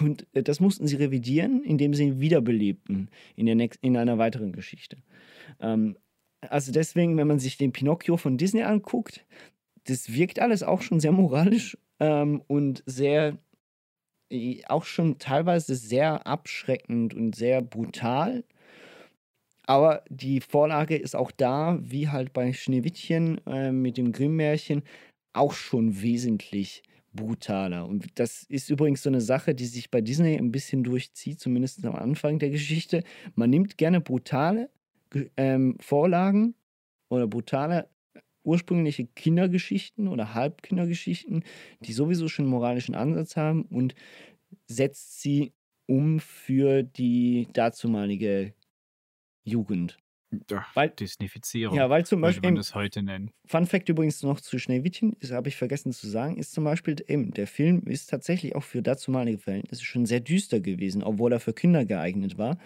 Und äh, das mussten sie revidieren, indem sie ihn wiederbelebten in, der nächst, in einer weiteren Geschichte. Ähm, also deswegen, wenn man sich den Pinocchio von Disney anguckt, das wirkt alles auch schon sehr moralisch ähm, und sehr, auch schon teilweise sehr abschreckend und sehr brutal. Aber die Vorlage ist auch da, wie halt bei Schneewittchen äh, mit dem Grimm-Märchen, auch schon wesentlich brutaler. Und das ist übrigens so eine Sache, die sich bei Disney ein bisschen durchzieht, zumindest am Anfang der Geschichte. Man nimmt gerne brutale ähm, Vorlagen oder brutale ursprüngliche Kindergeschichten oder Halbkindergeschichten, die sowieso schon einen moralischen Ansatz haben und setzt sie um für die dazumalige Jugend. Ja, Weil- Disneyfizierung. Ja, weil zum Beispiel, man das heute nennen. Fun Fact übrigens noch zu Schneewittchen, das habe ich vergessen zu sagen, ist zum Beispiel, eben, der Film ist tatsächlich auch für dazumalige Verhältnisse schon sehr düster gewesen, obwohl er für Kinder geeignet war,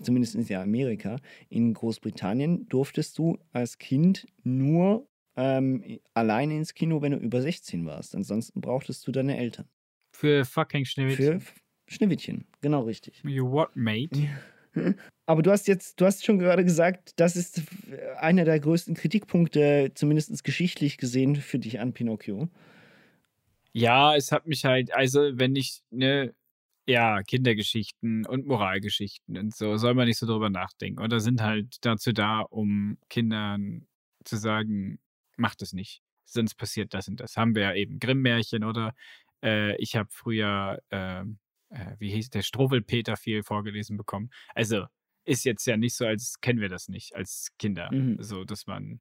zumindest in Amerika. In Großbritannien durftest du als Kind nur ähm, alleine ins Kino, wenn du über 16 warst. Ansonsten brauchtest du deine Eltern. Für fucking Für Schneewittchen. F- Schneewittchen, genau richtig. You what, mate? Aber du hast jetzt, du hast schon gerade gesagt, das ist einer der größten Kritikpunkte, zumindest geschichtlich gesehen, für dich an Pinocchio. Ja, es hat mich halt, also wenn ich, ne, ja, Kindergeschichten und Moralgeschichten und so, soll man nicht so drüber nachdenken. Oder sind halt dazu da, um Kindern zu sagen, macht es nicht. Sonst passiert das und das. Haben wir ja eben Grimm-Märchen oder äh, ich habe früher, ähm, äh, wie hieß der, Struwwelpeter viel vorgelesen bekommen. Also ist jetzt ja nicht so, als kennen wir das nicht als Kinder. Mhm. So, dass man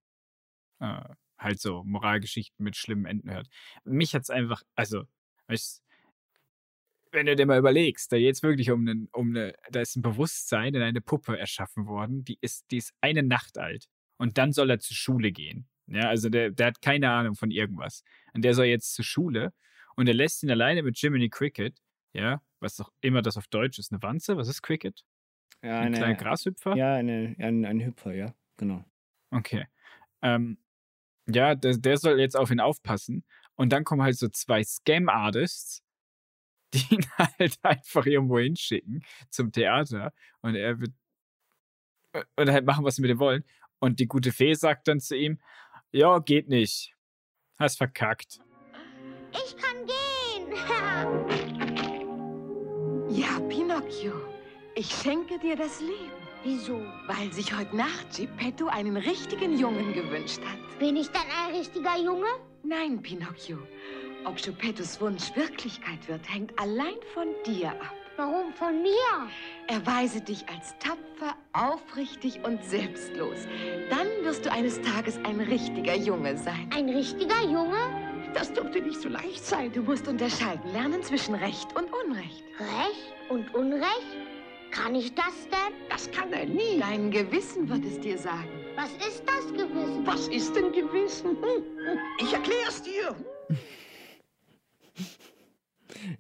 äh, halt so Moralgeschichten mit schlimmen Enden hört. Mich hat's einfach, also, weißt, wenn du dir mal überlegst, da geht's wirklich um, einen, um eine, da ist ein Bewusstsein in eine Puppe erschaffen worden, die ist, die ist eine Nacht alt. Und dann soll er zur Schule gehen. Ja, also der, der hat keine Ahnung von irgendwas. Und der soll jetzt zur Schule und er lässt ihn alleine mit Jiminy Cricket, ja, was auch immer das auf Deutsch ist, eine Wanze, was ist Cricket? Ja, Ein kleiner Grashüpfer? Ja, eine, ein, ein Hüpfer, ja, genau. Okay. Ähm, ja, der, der soll jetzt auf ihn aufpassen. Und dann kommen halt so zwei Scam-Artists, (laughs) die ihn halt einfach irgendwo hinschicken zum Theater. Und er wird. Und halt machen, was sie mit ihm wollen. Und die gute Fee sagt dann zu ihm: Ja, geht nicht. Hast verkackt. Ich kann gehen. (laughs) Ja, Pinocchio, ich schenke dir das Leben, Wieso? weil sich heute Nacht Geppetto einen richtigen Jungen gewünscht hat. Bin ich dann ein richtiger Junge? Nein, Pinocchio. Ob Geppettos Wunsch Wirklichkeit wird, hängt allein von dir ab. Warum von mir? Erweise dich als tapfer, aufrichtig und selbstlos. Dann wirst du eines Tages ein richtiger Junge sein. Ein richtiger Junge? Das dürfte nicht so leicht sein. Du musst unterscheiden lernen zwischen Recht und Unrecht. Recht und Unrecht? Kann ich das denn? Das kann er nie. Dein Gewissen wird es dir sagen. Was ist das Gewissen? Was ist denn Gewissen? Ich erklär's dir. (laughs)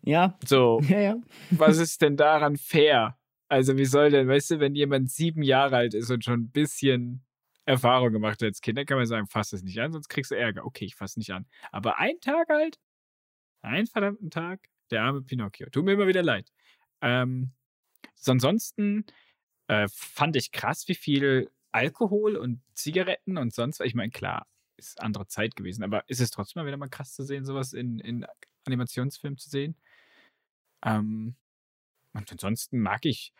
Ja, So, ja, ja. was ist denn daran fair? Also, wie soll denn, weißt du, wenn jemand sieben Jahre alt ist und schon ein bisschen Erfahrung gemacht hat als Kind, dann kann man sagen, fass es nicht an, sonst kriegst du Ärger. Okay, ich fass nicht an. Aber ein Tag alt, einen verdammten Tag, der arme Pinocchio. Tut mir immer wieder leid. Ähm, so ansonsten äh, fand ich krass, wie viel Alkohol und Zigaretten und sonst, was. ich meine, klar, ist andere Zeit gewesen, aber ist es trotzdem mal wieder mal krass zu sehen, sowas in, in Animationsfilmen zu sehen. Ähm, und ansonsten mag ich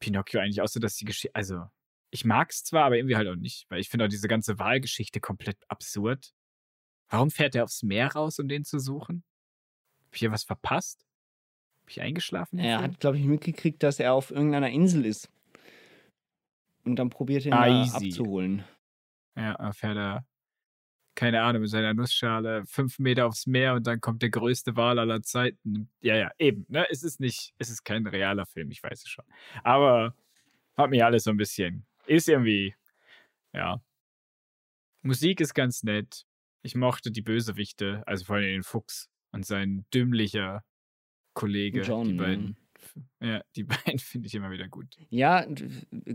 Pinocchio eigentlich auch so, dass die Geschichte, also ich mag es zwar, aber irgendwie halt auch nicht, weil ich finde auch diese ganze Wahlgeschichte komplett absurd. Warum fährt er aufs Meer raus, um den zu suchen? ich hier was verpasst? Bin ich eingeschlafen? Er hat, glaube ich, mitgekriegt, dass er auf irgendeiner Insel ist. Und dann probiert ihn Ah, da abzuholen. Ja, er fährt er, keine Ahnung, mit seiner Nussschale fünf Meter aufs Meer und dann kommt der größte Wal aller Zeiten. Ja, ja, eben. Ne? Es ist nicht, es ist kein realer Film, ich weiß es schon. Aber hat mich alles so ein bisschen, ist irgendwie, ja. Musik ist ganz nett. Ich mochte die Bösewichte, also vor allem den Fuchs und sein dümmlicher Kollege. John, die beiden, ja, die (laughs) beiden finde ich immer wieder gut. Ja,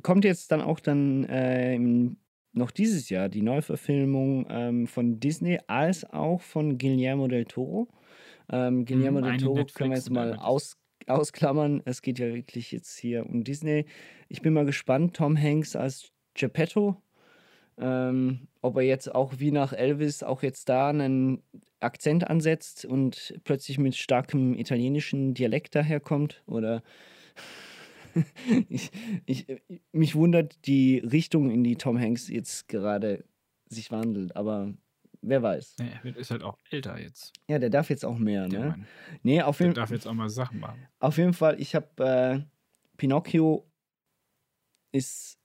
kommt jetzt dann auch dann äh, im, noch dieses Jahr die Neuverfilmung ähm, von Disney als auch von Guillermo del Toro. Ähm, Guillermo Mhm, del Toro können wir Netflix jetzt mal aus, ausklammern. Es geht ja wirklich jetzt hier um Disney. Ich bin mal gespannt, Tom Hanks als Geppetto. Ähm, ob er jetzt auch wie nach Elvis auch jetzt da einen Akzent ansetzt und plötzlich mit starkem italienischen Dialekt daherkommt oder (laughs) ich, ich, mich wundert die Richtung, in die Tom Hanks jetzt gerade sich wandelt, aber wer weiß. Ja, er ist halt auch älter jetzt. Ja, der darf jetzt auch mehr, ne? Nee, auf Der darf jetzt auch mal Sachen machen. auf jeden Fall, ich habe äh, Pinocchio ist,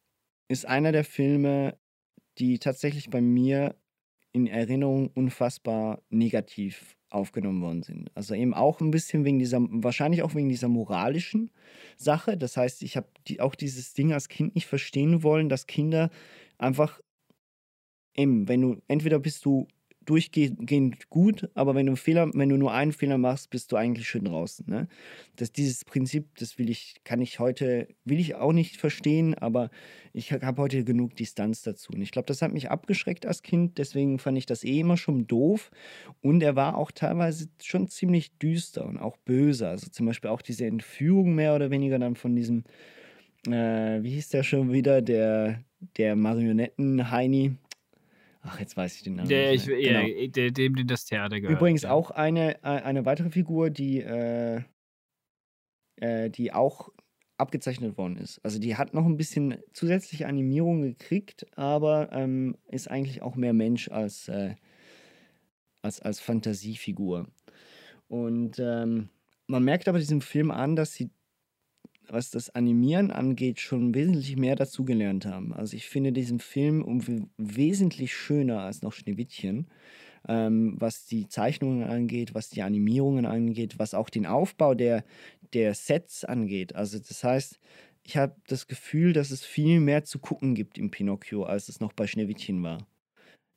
ist einer der Filme, die tatsächlich bei mir in Erinnerung unfassbar negativ aufgenommen worden sind. Also eben auch ein bisschen wegen dieser, wahrscheinlich auch wegen dieser moralischen Sache. Das heißt, ich habe die, auch dieses Ding als Kind nicht verstehen wollen, dass Kinder einfach eben, wenn du, entweder bist du durchgehend gut, aber wenn du Fehler, wenn du nur einen Fehler machst, bist du eigentlich schon draußen. Ne? Das, dieses Prinzip, das will ich, kann ich heute, will ich auch nicht verstehen, aber ich habe heute genug Distanz dazu. Und ich glaube, das hat mich abgeschreckt als Kind, deswegen fand ich das eh immer schon doof. Und er war auch teilweise schon ziemlich düster und auch böse. Also zum Beispiel auch diese Entführung mehr oder weniger dann von diesem, äh, wie hieß der schon wieder, der, der Marionetten-Heini. Ach, jetzt weiß ich den Namen. Der, nicht ich, mehr. ja, Genau. der, dem, dem das Theater gehört. Übrigens ja. auch eine, äh, eine weitere Figur, die, äh, äh, die auch abgezeichnet worden ist. Also die hat noch ein bisschen zusätzliche Animierung gekriegt, aber ähm, ist eigentlich auch mehr Mensch als, äh, als, als Fantasiefigur. Und ähm, man merkt aber diesem Film an, dass sie, was das Animieren angeht, schon wesentlich mehr dazugelernt haben. Also ich finde diesen Film um we- wesentlich schöner als noch Schneewittchen ähm, was die Zeichnungen angeht, was die Animierungen angeht, was auch den Aufbau der, der Sets angeht. Also das heißt, ich habe das Gefühl, dass es viel mehr zu gucken gibt im Pinocchio, als es noch bei Schneewittchen war.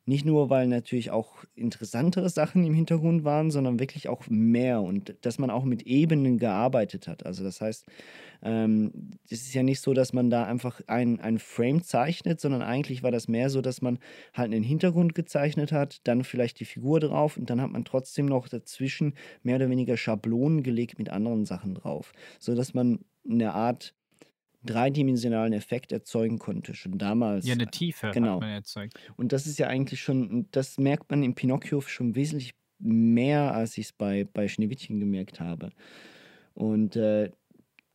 Nicht nur, weil natürlich auch interessantere Sachen im Hintergrund waren, sondern wirklich auch mehr und dass man auch mit Ebenen gearbeitet hat. Also das heißt, ähm, es ist ja nicht so, dass man da einfach ein, ein Frame zeichnet, sondern eigentlich war das mehr so, dass man halt einen Hintergrund gezeichnet hat, dann vielleicht die Figur drauf und dann hat man trotzdem noch dazwischen mehr oder weniger Schablonen gelegt mit anderen Sachen drauf, sodass man eine Art dreidimensionalen Effekt erzeugen konnte, schon damals. Ja, eine Tiefe Genau. hat man erzeugt. Und das ist ja eigentlich schon, das merkt man im Pinocchio schon wesentlich mehr, als ich es bei, bei Schneewittchen gemerkt habe. Und äh,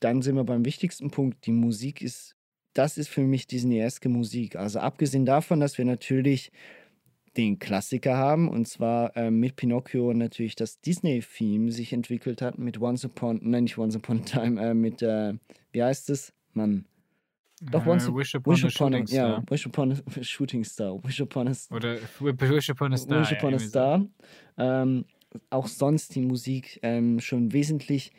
dann sind wir beim wichtigsten Punkt, die Musik ist, das ist für mich Disney-eske Musik. Also abgesehen davon, dass wir natürlich den Klassiker haben, und zwar äh, mit Pinocchio natürlich das Disney-Theme sich entwickelt hat, mit Once Upon, nein, nicht Once Upon a Time, äh, mit, äh, wie heißt es? Mann. Doch, Once äh, Wish Upon a Shooting ja, Star. Wish Upon a Shooting Star. Wish Upon a Oder Wish Upon a Star. Wish ja, Upon a. Star. Ähm, auch sonst die Musik ähm, schon wesentlich,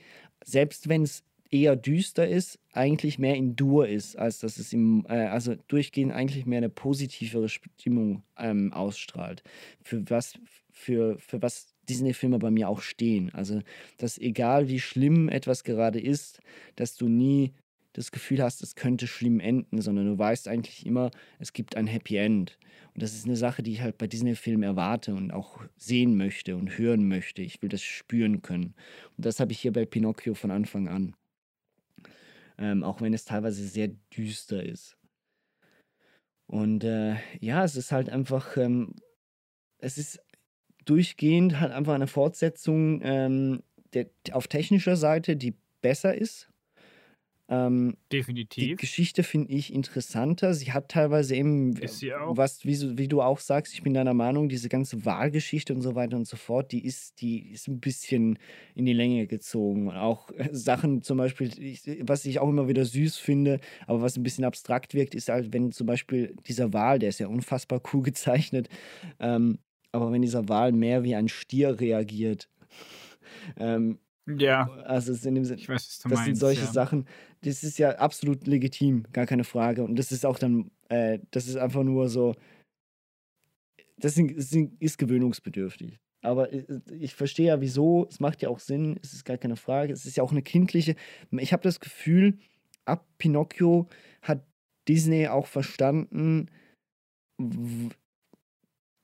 selbst wenn es eher düster ist, eigentlich mehr in Dur ist, als dass es im, äh, also durchgehend eigentlich mehr eine positivere Stimmung ähm, ausstrahlt. Für was, für, für was Disney-Filme bei mir auch stehen. Also, dass egal wie schlimm etwas gerade ist, dass du nie das Gefühl hast, es könnte schlimm enden, sondern du weißt eigentlich immer, es gibt ein Happy End. Und das ist eine Sache, die ich halt bei Disney-Filmen erwarte und auch sehen möchte und hören möchte. Ich will das spüren können. Und das habe ich hier bei Pinocchio von Anfang an. Ähm, auch wenn es teilweise sehr düster ist. Und äh, ja, es ist halt einfach, ähm, es ist durchgehend halt einfach eine Fortsetzung ähm, der, auf technischer Seite, die besser ist. Ähm, die Definitiv. Geschichte finde ich interessanter. Sie hat teilweise eben, was, wie, wie du auch sagst, ich bin deiner Meinung, diese ganze Wahlgeschichte und so weiter und so fort, die ist, die ist ein bisschen in die Länge gezogen. Und auch äh, Sachen zum Beispiel, ich, was ich auch immer wieder süß finde, aber was ein bisschen abstrakt wirkt, ist halt, wenn zum Beispiel dieser Wal, der ist ja unfassbar (laughs) cool gezeichnet, ähm, aber wenn dieser Wal mehr wie ein Stier reagiert, (laughs) ähm, Ja, also es ist in dem Sinne, das sind solche ja. Sachen, das ist ja absolut legitim, gar keine Frage. Und das ist auch dann, äh, das ist einfach nur so, das sind, ist gewöhnungsbedürftig. Aber äh, ich verstehe ja, wieso, es macht ja auch Sinn, es ist gar keine Frage. Es ist ja auch eine kindliche, ich habe das Gefühl, ab Pinocchio hat Disney auch verstanden,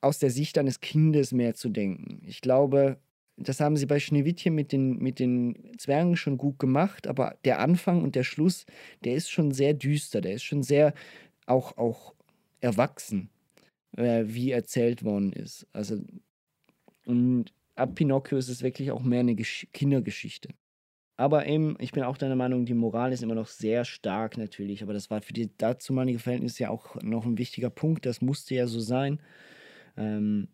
aus der Sicht eines Kindes mehr zu denken. Ich glaube, das haben sie bei Schneewittchen mit den, mit den Zwergen schon gut gemacht, aber der Anfang und der Schluss, der ist schon sehr düster, der ist schon sehr auch, auch erwachsen, äh, wie erzählt worden ist. Also, und ab Pinocchio ist es wirklich auch mehr eine Gesch Kindergeschichte. Aber eben, ich bin auch deiner Meinung, die Moral ist immer noch sehr stark natürlich, aber das war für die dazumalige Verhältnisse ja auch noch ein wichtiger Punkt, das musste ja so sein. Ähm,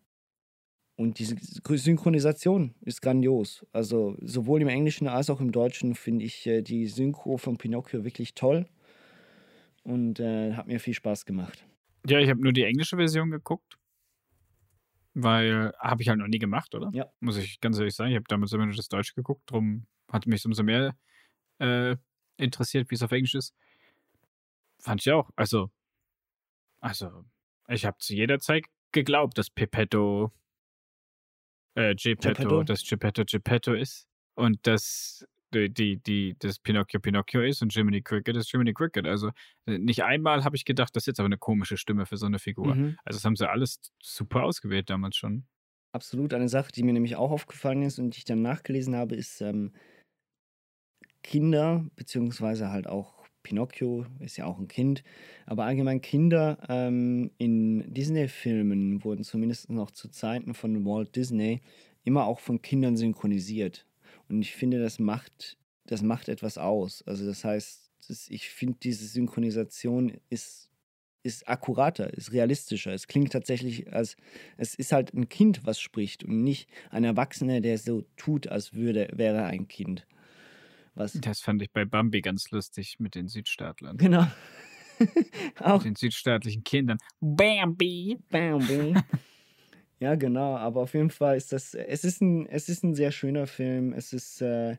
und diese Synchronisation ist grandios. Also sowohl im Englischen als auch im Deutschen finde ich äh, die Synchro von Pinocchio wirklich toll und äh, hat mir viel Spaß gemacht. Ja, ich habe nur die englische Version geguckt. Weil habe ich halt noch nie gemacht, oder? Ja. Muss ich ganz ehrlich sagen. Ich habe damals immer nur das Deutsche geguckt, drum hat mich umso mehr äh, interessiert, wie es auf Englisch ist. Fand ich auch. Also, also, ich habe zu jeder Zeit geglaubt, dass Pepetto, äh, Geppetto, Geppetto? dass Geppetto Geppetto ist und dass die, die, die, das Pinocchio Pinocchio ist und Jiminy Cricket ist Jiminy Cricket. Also äh, nicht einmal habe ich gedacht, das ist jetzt aber eine komische Stimme für so eine Figur. Mhm. Also das haben sie alles super ausgewählt damals schon. Absolut. Eine Sache, die mir nämlich auch aufgefallen ist und die ich dann nachgelesen habe, ist ähm, Kinder, beziehungsweise halt auch Pinocchio ist ja auch ein Kind, aber allgemein Kinder ähm, in Disney-Filmen wurden zumindest noch zu Zeiten von Walt Disney immer auch von Kindern synchronisiert. Und ich finde, das macht, das macht etwas aus. Also das heißt, das, ich finde, diese Synchronisation ist, ist akkurater, ist realistischer. Es klingt tatsächlich als, es ist halt ein Kind, was spricht und nicht ein Erwachsener, der so tut, als würde, wäre ein Kind. Was, Das fand ich bei Bambi ganz lustig mit den Südstaatlern. genau. (laughs) auch Mit den südstaatlichen Kindern. Bambi! Bambi. (laughs) ja, genau, aber auf jeden Fall ist das, es ist ein, es ist ein sehr schöner Film. Es ist äh,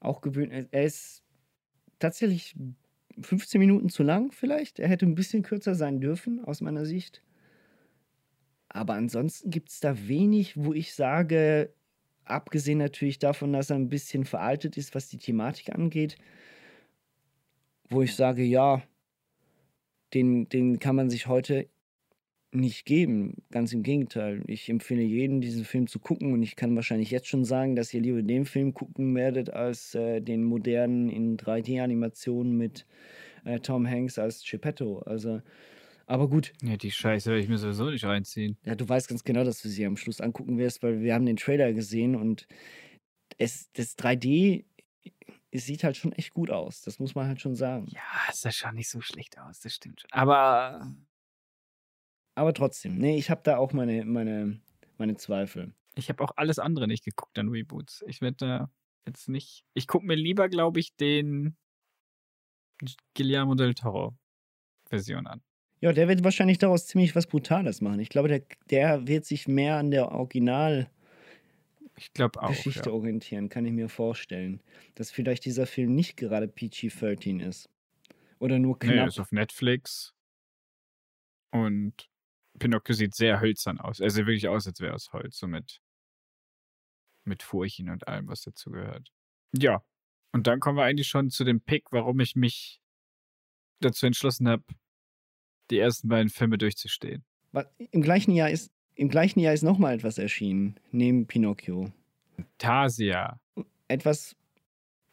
auch gewöhnlich, er ist tatsächlich 15 Minuten zu lang vielleicht. Er hätte ein bisschen kürzer sein dürfen, aus meiner Sicht. Aber ansonsten gibt es da wenig, wo ich sage, abgesehen natürlich davon, dass er ein bisschen veraltet ist, was die Thematik angeht, wo ich sage, ja, den, den kann man sich heute nicht geben. Ganz im Gegenteil. Ich empfehle jedem, diesen Film zu gucken und ich kann wahrscheinlich jetzt schon sagen, dass ihr lieber den Film gucken werdet, als äh, den modernen in 3D-Animationen mit äh, Tom Hanks als Geppetto. Also, aber gut, Ja, die Scheiße werde ich mir sowieso nicht reinziehen. ja, du weißt ganz genau, dass du sie am Schluss angucken wirst, weil wir haben den Trailer gesehen und es, das 3D, es sieht halt schon echt gut aus. Das muss man halt schon sagen. Ja, es sah schon nicht so schlecht aus, das stimmt schon. Aber Aber trotzdem, nee, ich habe da auch meine, meine, meine Zweifel. ich habe auch alles andere nicht geguckt an Reboots. Ich werde da jetzt nicht. Ich gucke mir lieber, glaube ich, den Guillermo del Toro Version an. Ja, der wird wahrscheinlich daraus ziemlich was Brutales machen. Ich glaube, der, der wird sich mehr an der Originalgeschichte Ich glaube auch. Ja. orientieren, kann ich mir vorstellen. Dass vielleicht dieser Film nicht gerade PG-13 ist. Oder nur Nee, knapp. ist auf Netflix. Und Pinocchio sieht sehr hölzern aus. Er sieht wirklich aus, als wäre er aus Holz, so mit, mit Furchen und allem, was dazu gehört. Ja. Und dann kommen wir eigentlich schon zu dem Pick, warum ich mich dazu entschlossen habe, die ersten beiden Filme durchzustehen. Im gleichen Jahr ist, im gleichen Jahr ist nochmal etwas erschienen, neben Pinocchio. Tasia. Etwas.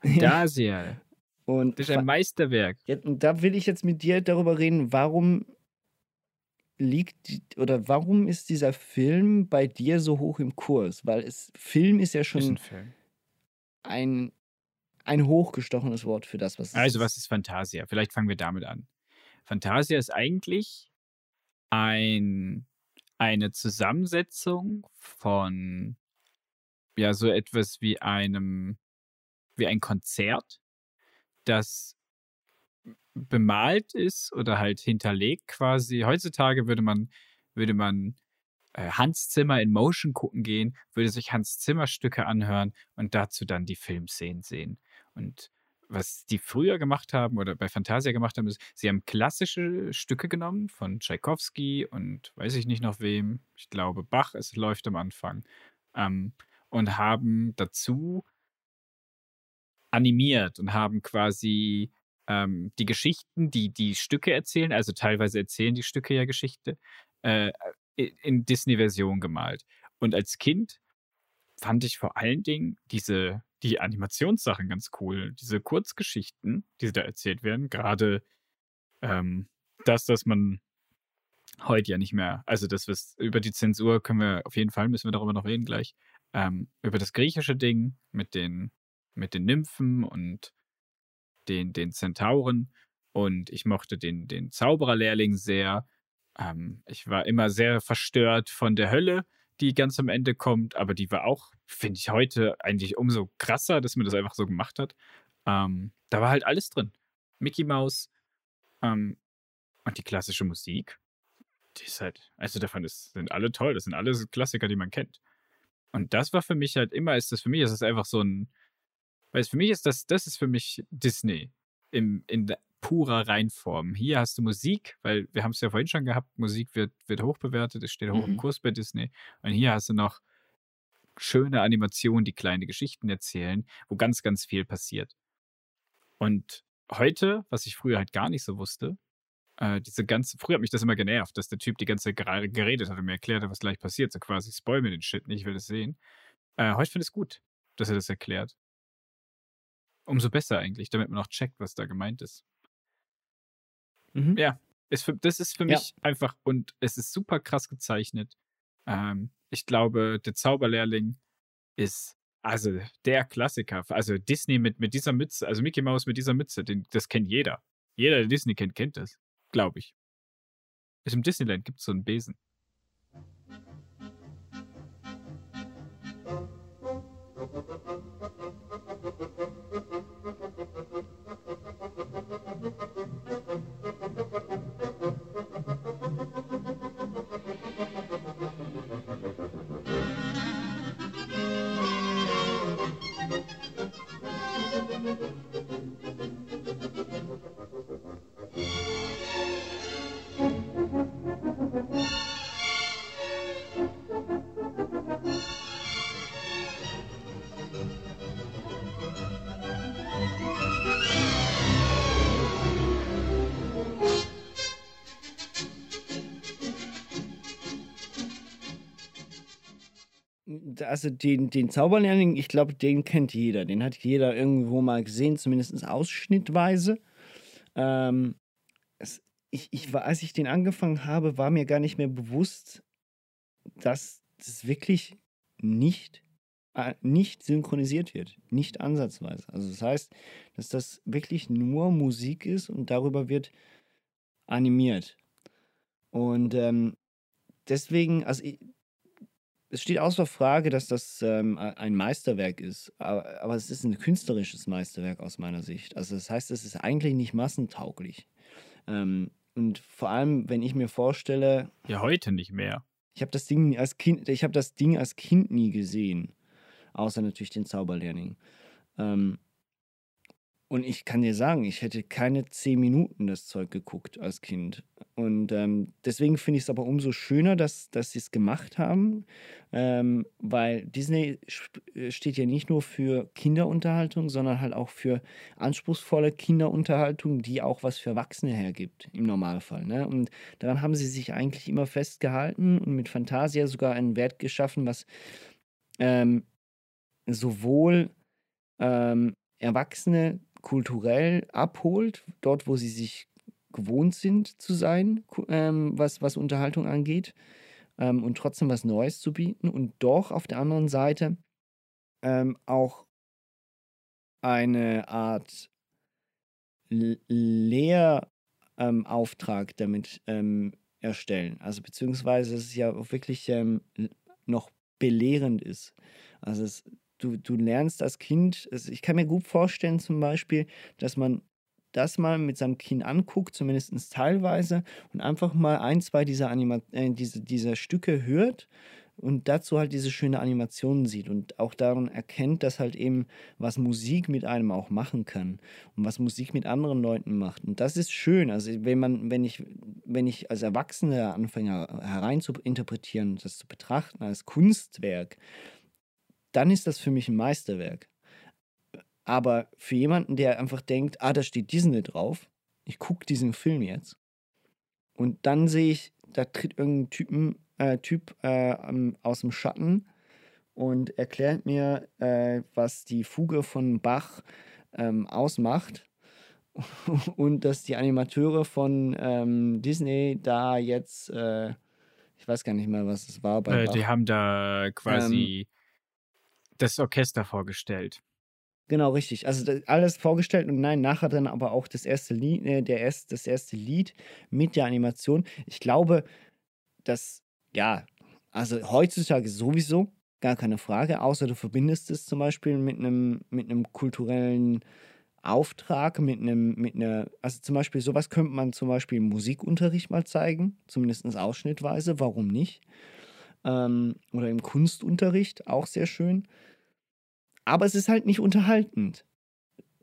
(laughs) Tasia. und Das ist ein Meisterwerk. Da will ich jetzt mit dir darüber reden, warum liegt oder warum ist dieser Film bei dir so hoch im Kurs? Weil es Film ist ja Ist ein schon ein, ein hochgestochenes Wort für das, was es Also, ist. was ist Fantasia? Vielleicht fangen wir damit an. Fantasia ist eigentlich ein, eine Zusammensetzung von ja, so etwas wie einem, wie ein Konzert, das bemalt ist oder halt hinterlegt quasi. Heutzutage würde man, würde man äh, Hans Zimmer in Motion gucken gehen, würde sich Hans Zimmer Stücke anhören und dazu dann die Filmszenen sehen. Und was die früher gemacht haben oder bei Fantasia gemacht haben, ist, sie haben klassische Stücke genommen von Tschaikowski und weiß ich nicht noch wem. Ich glaube Bach, es läuft am Anfang. Ähm, und haben dazu animiert und haben quasi ähm, die Geschichten, die die Stücke erzählen, also teilweise erzählen die Stücke ja Geschichte, äh, in Disney-Version gemalt. Und als Kind fand ich vor allen Dingen diese, die Animationssachen ganz cool. Diese Kurzgeschichten, die da erzählt werden, gerade ähm, das, dass man heute ja nicht mehr, also das was über die Zensur können wir auf jeden Fall, müssen wir darüber noch reden gleich, ähm, über das griechische Ding mit den, mit den Nymphen und den, den Zentauren und ich mochte den, den Zaubererlehrling sehr. Ähm, ich war immer sehr verstört von der Hölle, die ganz am Ende kommt, aber die war auch, finde ich heute eigentlich umso krasser, dass man das einfach so gemacht hat. Ähm, da war halt alles drin. Mickey Mouse ähm, und die klassische Musik. Die ist halt, also davon ist, sind alle toll, das sind alles Klassiker, die man kennt. Und das war für mich halt immer, ist das für mich, ist das einfach so ein, weil es für mich ist das, das ist für mich Disney im, in purer Reinform. Hier hast du Musik, weil wir haben es ja vorhin schon gehabt, Musik wird, wird hoch bewertet, es steht hoch im Mhm. Kurs bei Disney. Und hier hast du noch schöne Animationen, die kleine Geschichten erzählen, wo ganz, ganz viel passiert. Und heute, was ich früher halt gar nicht so wusste, äh, diese ganze, früher hat mich das immer genervt, dass der Typ die ganze Zeit gere- geredet hat und mir erklärt hat, was gleich passiert, so quasi, spoil mir den Shit nicht, ich will das sehen. Äh, heute finde ich es gut, dass er das erklärt. Umso besser eigentlich, damit man auch checkt, was da gemeint ist. Mhm. Ja, ist für, das ist für Ja. mich einfach und es ist super krass gezeichnet. Ähm, ich glaube, der Zauberlehrling ist also der Klassiker. Also Disney mit, mit dieser Mütze, also Mickey Mouse mit dieser Mütze, den, das kennt jeder. Jeder, der Disney kennt, kennt das. Glaube ich. Im Disneyland gibt es so einen Besen. Also den, den Zauberlehrling, ich glaube, den kennt jeder. Den hat jeder irgendwo mal gesehen, zumindest ausschnittweise. Ähm, es, ich, ich, als ich den angefangen habe, war mir gar nicht mehr bewusst, dass das wirklich nicht, äh, nicht synchronisiert wird. Nicht ansatzweise. Also das heißt, dass das wirklich nur Musik ist und darüber wird animiert. Und ähm, deswegen, also ich, es steht außer Frage, dass das ähm, ein Meisterwerk ist, aber, aber es ist ein künstlerisches Meisterwerk aus meiner Sicht. Also das heißt, es ist eigentlich nicht massentauglich. Ähm, und vor allem, wenn ich mir vorstelle, Ja, heute nicht mehr. ich habe das Ding als Kind, ich habe das Ding als Kind nie gesehen, außer natürlich den Zauberlehrling. Ähm, und ich kann dir sagen, ich hätte keine zehn Minuten das Zeug geguckt als Kind. Und ähm, deswegen finde ich es aber umso schöner, dass, dass sie es gemacht haben, ähm, weil Disney äh, steht ja nicht nur für Kinderunterhaltung, sondern halt auch für anspruchsvolle Kinderunterhaltung, die auch was für Erwachsene hergibt, im Normalfall. Ne? Und daran haben sie sich eigentlich immer festgehalten und mit Fantasia sogar einen Wert geschaffen, was ähm, sowohl ähm, Erwachsene kulturell abholt, dort wo sie sich gewohnt sind zu sein, ähm, was, was Unterhaltung angeht, ähm, und trotzdem was Neues zu bieten und doch auf der anderen Seite ähm, auch eine Art Lehrauftrag Auftrag damit ähm, erstellen. Also beziehungsweise es ist ja auch wirklich ähm, noch belehrend ist. Also es, du, du lernst als Kind, also ich kann mir gut vorstellen zum Beispiel, dass man das mal mit seinem Kind anguckt, zumindest teilweise, und einfach mal ein, zwei dieser, Anima äh, diese, dieser Stücke hört und dazu halt diese schöne Animationen sieht und auch daran erkennt, dass halt eben, was Musik mit einem auch machen kann und was Musik mit anderen Leuten macht. Und das ist schön. Also wenn man, wenn ich, wenn ich als Erwachsener anfange herein zu interpretieren, das zu betrachten als Kunstwerk, dann ist das für mich ein Meisterwerk. Aber für jemanden, der einfach denkt, ah, da steht Disney drauf, ich gucke diesen Film jetzt. Und dann sehe ich, da tritt irgendein Typen, äh, Typ äh, aus dem Schatten und erklärt mir, äh, was die Fuge von Bach ähm, ausmacht. (laughs) Und dass die Animateure von ähm, Disney da jetzt, äh, ich weiß gar nicht mehr, was es war bei Äh, Bach. die haben da quasi Ähm, das Orchester vorgestellt. Genau, richtig. Also alles vorgestellt und nein, nachher dann aber auch das erste Lied, äh, der erst, das erste Lied mit der Animation. Ich glaube, dass, ja, also heutzutage sowieso, gar keine Frage, außer du verbindest es zum Beispiel mit einem, mit einem kulturellen Auftrag, mit einem, mit einer, also zum Beispiel, sowas könnte man zum Beispiel im Musikunterricht mal zeigen, zumindest ausschnittweise, warum nicht? Ähm, oder im Kunstunterricht, auch sehr schön. Aber es ist halt nicht unterhaltend.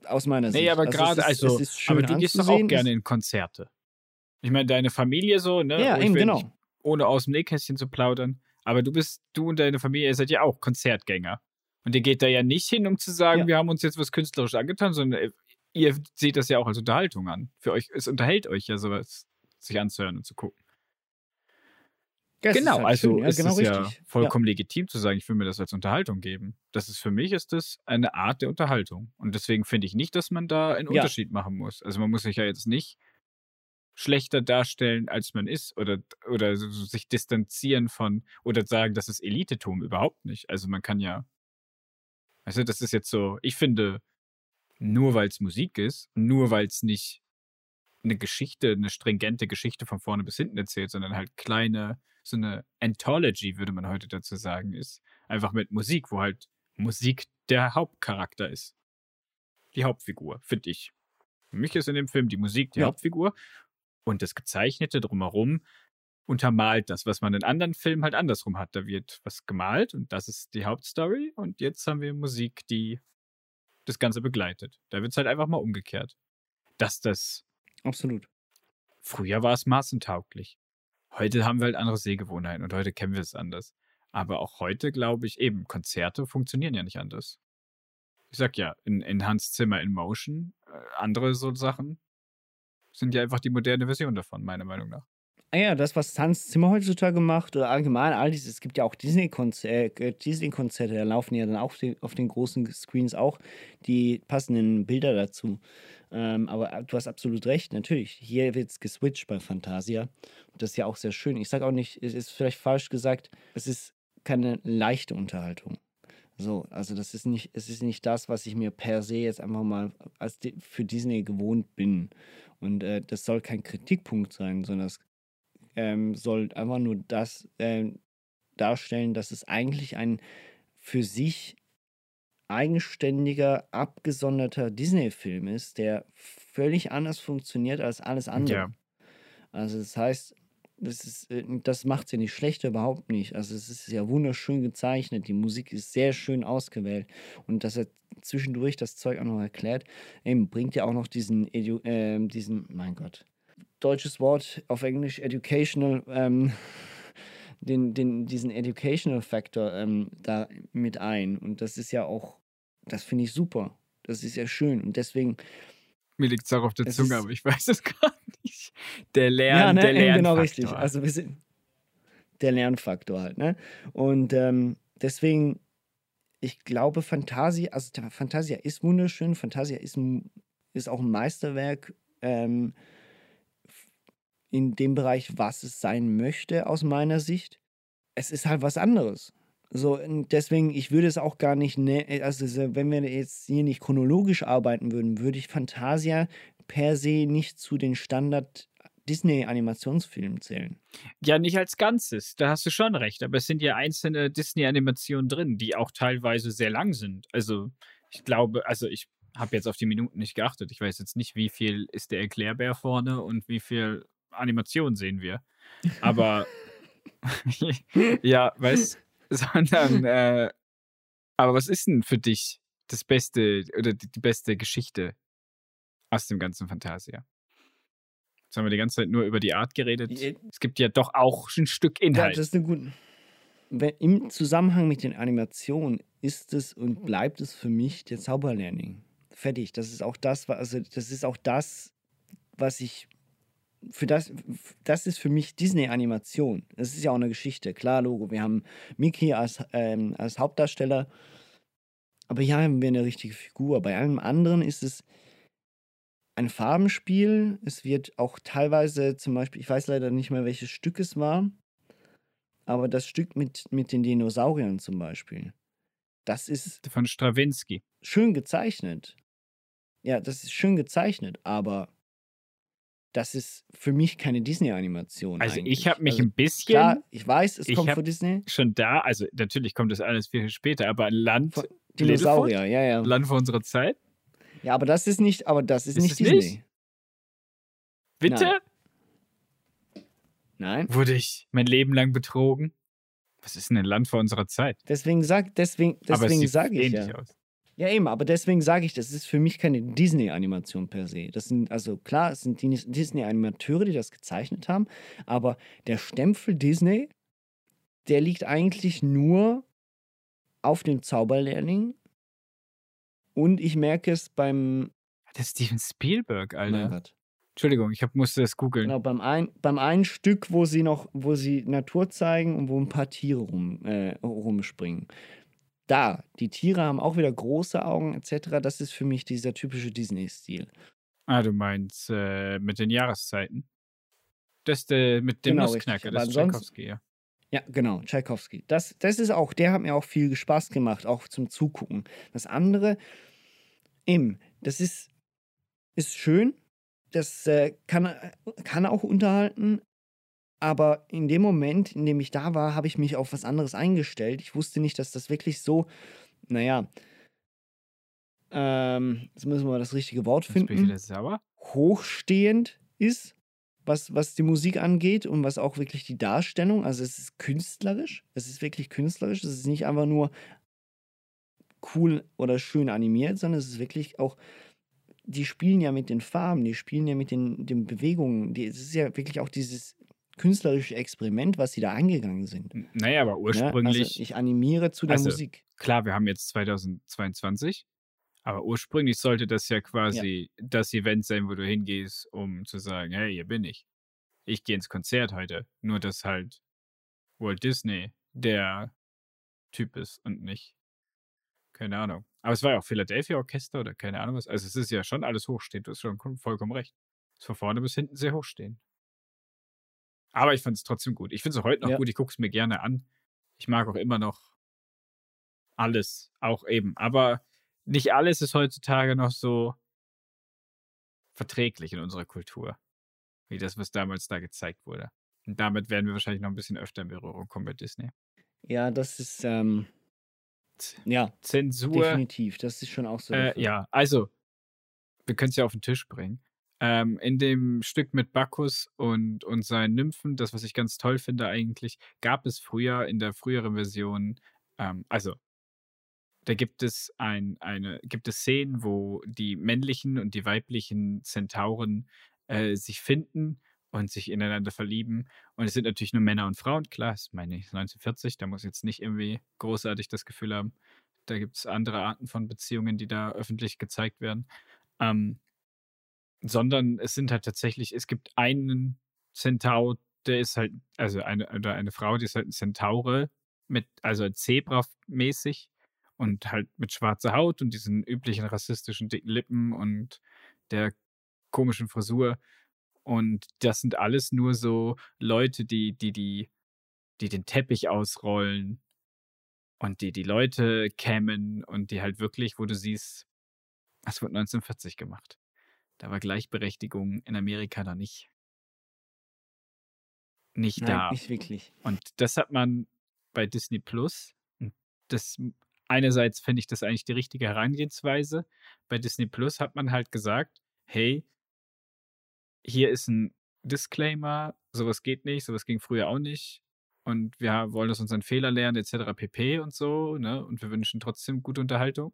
Aus meiner Sicht. Nee, aber es gerade, also, aber du gehst doch auch gerne in Konzerte. Ich meine, deine Familie so, ne? Ja, eben, genau. nicht- ohne aus dem Nähkästchen zu plaudern. Aber du bist, du und deine Familie, ihr seid ja auch Konzertgänger. Und ihr geht da ja nicht hin, um zu sagen, Ja. wir haben uns jetzt was künstlerisch angetan, sondern ihr- ihr seht das ja auch als Unterhaltung an. Für euch, es unterhält euch ja sowas, sich anzuhören und zu gucken. Ja, genau, halt also schön, ja, ist genau es ja richtig. vollkommen legitim zu sagen, ich will mir das als Unterhaltung geben. Das ist für mich ist das eine Art der Unterhaltung. Und deswegen finde ich nicht, dass man da einen Ja. Unterschied machen muss. Also man muss sich ja jetzt nicht schlechter darstellen, als man ist oder, oder so sich distanzieren von oder sagen, das ist Elitetum überhaupt nicht. Also man kann ja, also das ist jetzt so, ich finde, nur weil es Musik ist, nur weil es nicht eine Geschichte, eine stringente Geschichte von vorne bis hinten erzählt, sondern halt kleine, so eine Anthology, würde man heute dazu sagen, ist. Einfach mit Musik, wo halt Musik der Hauptcharakter ist. Die Hauptfigur, finde ich. Für mich ist in dem Film die Musik die Ja. Hauptfigur und das Gezeichnete drumherum untermalt das, was man in anderen Filmen halt andersrum hat. Da wird was gemalt und das ist die Hauptstory und jetzt haben wir Musik, die das Ganze begleitet. Da wird es halt einfach mal umgekehrt. Dass das Absolut. Früher war es maßentauglich. Heute haben wir halt andere Sehgewohnheiten und heute kennen wir es anders. Aber auch heute glaube ich eben, Konzerte funktionieren ja nicht anders. Ich sag ja, in, in Hans Zimmer in Motion, äh, andere so Sachen sind ja einfach die moderne Version davon, meiner Meinung nach. Ah ja, das, was Hans Zimmer heutzutage macht, oder allgemein all dieses, es gibt ja auch Disney-Konzerte, äh, Disney-Konzerte, da laufen ja dann auch die, auf den großen Screens auch die passenden Bilder dazu. Ähm, aber äh, du hast absolut recht, natürlich. Hier wird es geswitcht bei Fantasia. Das ist ja auch sehr schön. Ich sage auch nicht, es ist vielleicht falsch gesagt, es ist keine leichte Unterhaltung. So, also das ist nicht, es ist nicht das, was ich mir per se jetzt einfach mal als für Disney gewohnt bin. Und äh, das soll kein Kritikpunkt sein, sondern es ähm, soll einfach nur das ähm, darstellen, dass es eigentlich ein für sich eigenständiger, abgesonderter Disney-Film ist, der völlig anders funktioniert als alles andere. Ja. Also das heißt, das, ist, äh, das macht ja nicht schlechter, überhaupt nicht. Also es ist ja wunderschön gezeichnet, die Musik ist sehr schön ausgewählt und dass er zwischendurch das Zeug auch noch erklärt, eben bringt ja auch noch diesen, Edu ähm, diesen, mein Gott, deutsches Wort auf Englisch, educational, ähm, (laughs) den, den, diesen educational Factor ähm, da mit ein. Und das ist ja auch, das finde ich super. Das ist ja schön. Und deswegen, Mir liegt es auch auf der Zunge, ist- aber ich weiß es (laughs) gerade nicht. Der Lern, ja, ne, der eben Lernfaktor. genau richtig. Also wir sind der Lernfaktor halt, ne? Und ähm, deswegen, ich glaube, Fantasia, also Fantasia ist wunderschön, Fantasia ist, ist auch ein Meisterwerk ähm, in dem Bereich, was es sein möchte, aus meiner Sicht. Es ist halt was anderes. So, deswegen, ich würde es auch gar nicht, ne also so, wenn wir jetzt hier nicht chronologisch arbeiten würden, würde ich Fantasia per se nicht zu den Standard Disney-Animationsfilmen zählen. Ja, nicht als Ganzes, da hast du schon recht, aber es sind ja einzelne Disney-Animationen drin, die auch teilweise sehr lang sind. Also, ich glaube, also ich habe jetzt auf die Minuten nicht geachtet. Ich weiß jetzt nicht, wie viel ist der Erklärbär vorne und wie viel Animation sehen wir. Aber (laughs) (laughs) ja, weißt sondern (laughs) äh, aber was ist denn für dich das Beste oder die, die beste Geschichte aus dem ganzen Fantasia? Jetzt haben wir die ganze Zeit nur über die Art geredet. Die- Es gibt ja doch auch ein Stück Ja, Inhalt. das ist eine gute. Im Zusammenhang mit den Animationen ist es und bleibt es für mich der Zauberlehrling. Fertig. Das ist auch das, also das ist auch das, was ich für das, das ist für mich Disney-Animation. Das ist ja auch eine Geschichte. Klar, Logo, wir haben Mickey als, ähm, als Hauptdarsteller, aber hier haben wir eine richtige Figur. Bei allem anderen ist es ein Farbenspiel. Es wird auch teilweise zum Beispiel, ich weiß leider nicht mehr, welches Stück es war, aber das Stück mit, mit den Dinosauriern zum Beispiel, das ist von Stravinsky. schön gezeichnet. Ja, das ist schön gezeichnet, aber das ist für mich keine Disney-Animation. Also ich eigentlich. habe mich also, ein bisschen Klar, ich weiß, es Ich kommt von Disney. schon da, also natürlich kommt das alles viel später, aber Land, Von Dinosaurier, ja, ja. Land vor unserer Zeit. Ja, aber das ist nicht, aber das ist, Ist nicht Disney. nicht? Bitte? Nein. Nein. Wurde ich mein Leben lang betrogen? Was ist denn ein Land vor unserer Zeit? Deswegen sag, deswegen, deswegen sage ich ähnlich ja. aus. Ja, eben, aber deswegen sage ich, das ist für mich keine Disney-Animation per se. Das sind, also klar, es sind Dis- Disney-Animateure, die das gezeichnet haben, aber der Stempel Disney, der liegt eigentlich nur auf dem Zauberlehrling. Und ich merke es beim. Das ist Steven Spielberg, Alter. Mein Gott. Entschuldigung, ich hab, musste das googeln. Genau, beim, ein, beim einen Stück, wo sie noch, wo sie Natur zeigen und wo ein paar Tiere rum, äh, rumspringen. Da, die Tiere haben auch wieder große Augen etc. Das ist für mich dieser typische Disney-Stil. Ah, du meinst äh, mit den Jahreszeiten. Das der mit dem Genau, Nussknacker, das ist Tchaikovsky, ja. Ja, genau, Tchaikovsky. Das, das ist auch, der hat mir auch viel Spaß gemacht, auch zum Zugucken. Das andere, eben, das ist, ist schön, das äh, kann, kann auch unterhalten, aber in dem Moment, in dem ich da war, habe ich mich auf was anderes eingestellt. Ich wusste nicht, dass das wirklich so, naja, ähm, jetzt müssen wir das richtige Wort finden hochstehend ist, was, was die Musik angeht und was auch wirklich die Darstellung. Also es ist künstlerisch. Es ist wirklich künstlerisch. Es ist nicht einfach nur cool oder schön animiert, sondern es ist wirklich auch. Die spielen ja mit den Farben, die spielen ja mit den, den Bewegungen. Die, es ist ja wirklich auch dieses künstlerische Experiment, was sie da angegangen sind. Naja, aber Ne? ursprünglich, Also ich animiere zu der Also, Musik. klar, wir haben jetzt 2022, aber ursprünglich sollte das ja quasi das Event sein, wo du hingehst, um zu sagen, hey, hier bin ich. Ich gehe ins Konzert heute. Nur, dass halt Walt Disney der Typ ist und nicht, keine Ahnung. Aber es war ja auch Philadelphia Orchester oder keine Ahnung was. Also es ist ja schon alles hochstehend, du hast schon kom- vollkommen recht. Ist von vorne bis hinten sehr hochstehend. Aber ich fand es trotzdem gut. Ich finde es auch heute noch Ja. gut, ich gucke es mir gerne an. Ich mag auch immer noch alles, auch eben. Aber nicht alles ist heutzutage noch so verträglich in unserer Kultur, wie das, was damals da gezeigt wurde. Und damit werden wir wahrscheinlich noch ein bisschen öfter in Berührung kommen bei Disney. Ja, das ist, ähm, ja, Zensur. definitiv. Das ist schon auch so. Äh, ja, also, wir können es ja auf den Tisch bringen. Ähm, in dem Stück mit Bacchus und, und seinen Nymphen, das, was ich ganz toll finde eigentlich, gab es früher in der früheren Version, ähm, also da gibt es ein, eine, gibt es Szenen, wo die männlichen und die weiblichen Zentauren äh, sich finden und sich ineinander verlieben. Und es sind natürlich nur Männer und Frauen, klar, ist meine ich 1940, da muss jetzt nicht irgendwie großartig das Gefühl haben, da gibt es andere Arten von Beziehungen, die da öffentlich gezeigt werden. Ähm, sondern es sind halt tatsächlich, es gibt einen Zentaur, der ist halt, also eine, oder eine Frau, die ist halt ein Zentaure mit, also Zebra-mäßig und halt mit schwarzer Haut und diesen üblichen rassistischen dicken Lippen und der komischen Frisur. Und das sind alles nur so Leute, die, die, die, die den Teppich ausrollen und die die Leute kämen und die halt wirklich, wo du siehst, das wurde 1940 gemacht. Da war Gleichberechtigung in Amerika noch nicht, nicht Nein, da. nicht wirklich. Und das hat man bei Disney Plus. Das einerseits finde ich das eigentlich die richtige Herangehensweise. Bei Disney Plus hat man halt gesagt, hey, hier ist ein Disclaimer, sowas geht nicht, sowas ging früher auch nicht. Und wir wollen aus unseren Fehlern lernen, etc. pp. und so, ne? Und wir wünschen trotzdem gute Unterhaltung.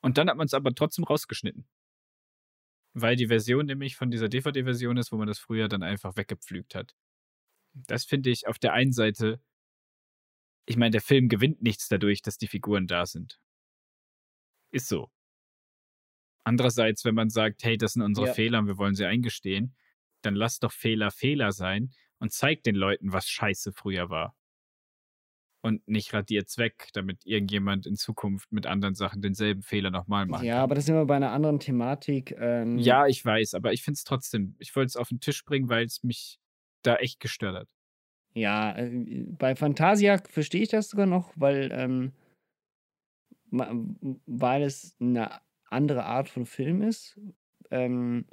Und dann hat man es aber trotzdem rausgeschnitten. Weil die Version nämlich von dieser DVD-Version ist, wo man das früher dann einfach weggepflügt hat. Das finde ich auf der einen Seite, ich meine, der Film gewinnt nichts dadurch, dass die Figuren da sind. Ist so. Andererseits, wenn man sagt, hey, das sind unsere Ja. Fehler und wir wollen sie eingestehen, dann lass doch Fehler Fehler sein und zeig den Leuten, was scheiße früher war. Und nicht radiert's weg, damit irgendjemand in Zukunft mit anderen Sachen denselben Fehler nochmal macht. Ja, aber das sind wir bei einer anderen Thematik. Ähm, Ja, ich weiß, aber ich finde es trotzdem, ich wollte es auf den Tisch bringen, weil es mich da echt gestört hat. Ja, äh, bei Fantasia verstehe ich das sogar noch, weil, ähm, weil es eine andere Art von Film ist, ähm,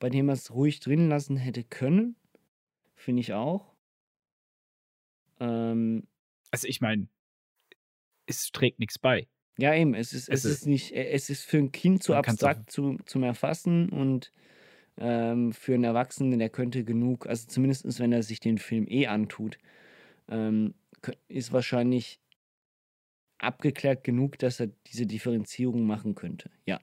bei dem man es ruhig drin lassen hätte können. Finde ich auch. Ähm, Also ich meine, es trägt nichts bei. ja, eben, es ist, es Es ist nicht, äh, es ist für ein Kind zu abstrakt zu, zum Erfassen und ähm, für einen Erwachsenen, der könnte genug, also zumindest wenn er sich den Film eh antut, ähm, ist wahrscheinlich abgeklärt genug, dass er diese Differenzierung machen könnte. Ja.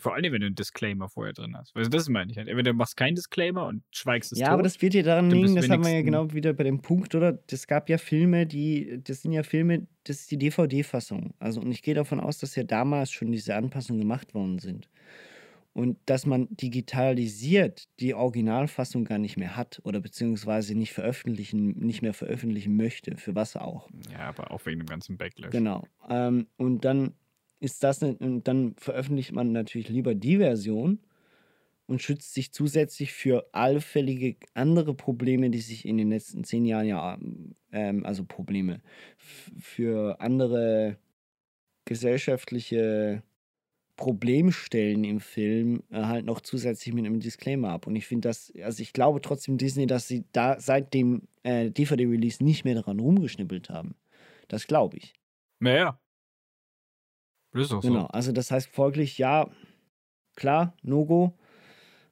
Vor allem, wenn du einen Disclaimer vorher drin hast. Also das meine ich halt. Entweder du machst keinen Disclaimer und schweigst es Ja, tot. aber das wird ja daran liegen, das haben wir ja genau wieder bei dem Punkt, oder? Es gab ja Filme, die, das sind ja Filme, das ist die DVD-Fassung. Also, und ich gehe davon aus, dass ja damals schon diese Anpassungen gemacht worden sind. Und dass man digitalisiert die Originalfassung gar nicht mehr hat oder beziehungsweise nicht veröffentlichen, nicht mehr veröffentlichen möchte, für was auch. Ja, aber auch wegen dem ganzen Backlash. Genau. Ähm, und dann ist das, ne- und dann veröffentlicht man natürlich lieber die Version und schützt sich zusätzlich für allfällige andere Probleme, die sich in den letzten zehn Jahren ja, ähm, also Probleme, für andere gesellschaftliche Problemstellen im Film äh, halt noch zusätzlich mit einem Disclaimer ab. Und ich finde das, also ich glaube trotzdem Disney, dass sie da seit dem äh, DVD-Release nicht mehr daran rumgeschnippelt haben. Das glaube ich. Naja. Ist auch Genau, so. also das heißt folglich, ja, klar, No-Go.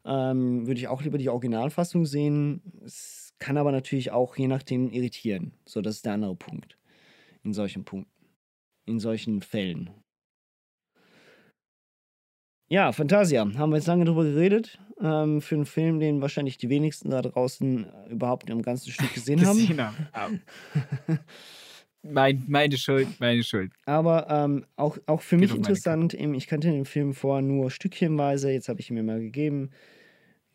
Ähm, würde ich auch lieber die Originalfassung sehen. Es kann aber natürlich auch je nachdem irritieren. So, das ist der andere Punkt. In solchen Punkten. In solchen Fällen. Ja, Fantasia. Haben wir jetzt lange drüber geredet. Ähm, für einen Film, den wahrscheinlich die wenigsten da draußen überhaupt im ganzen Stück gesehen (laughs) haben. Gesehen haben. Ah. (laughs) mein, meine Schuld, meine Schuld. Aber ähm, auch, auch für mich auf meine interessant, eben, ich kannte den Film vorher nur stückchenweise, jetzt habe ich ihn mir mal gegeben.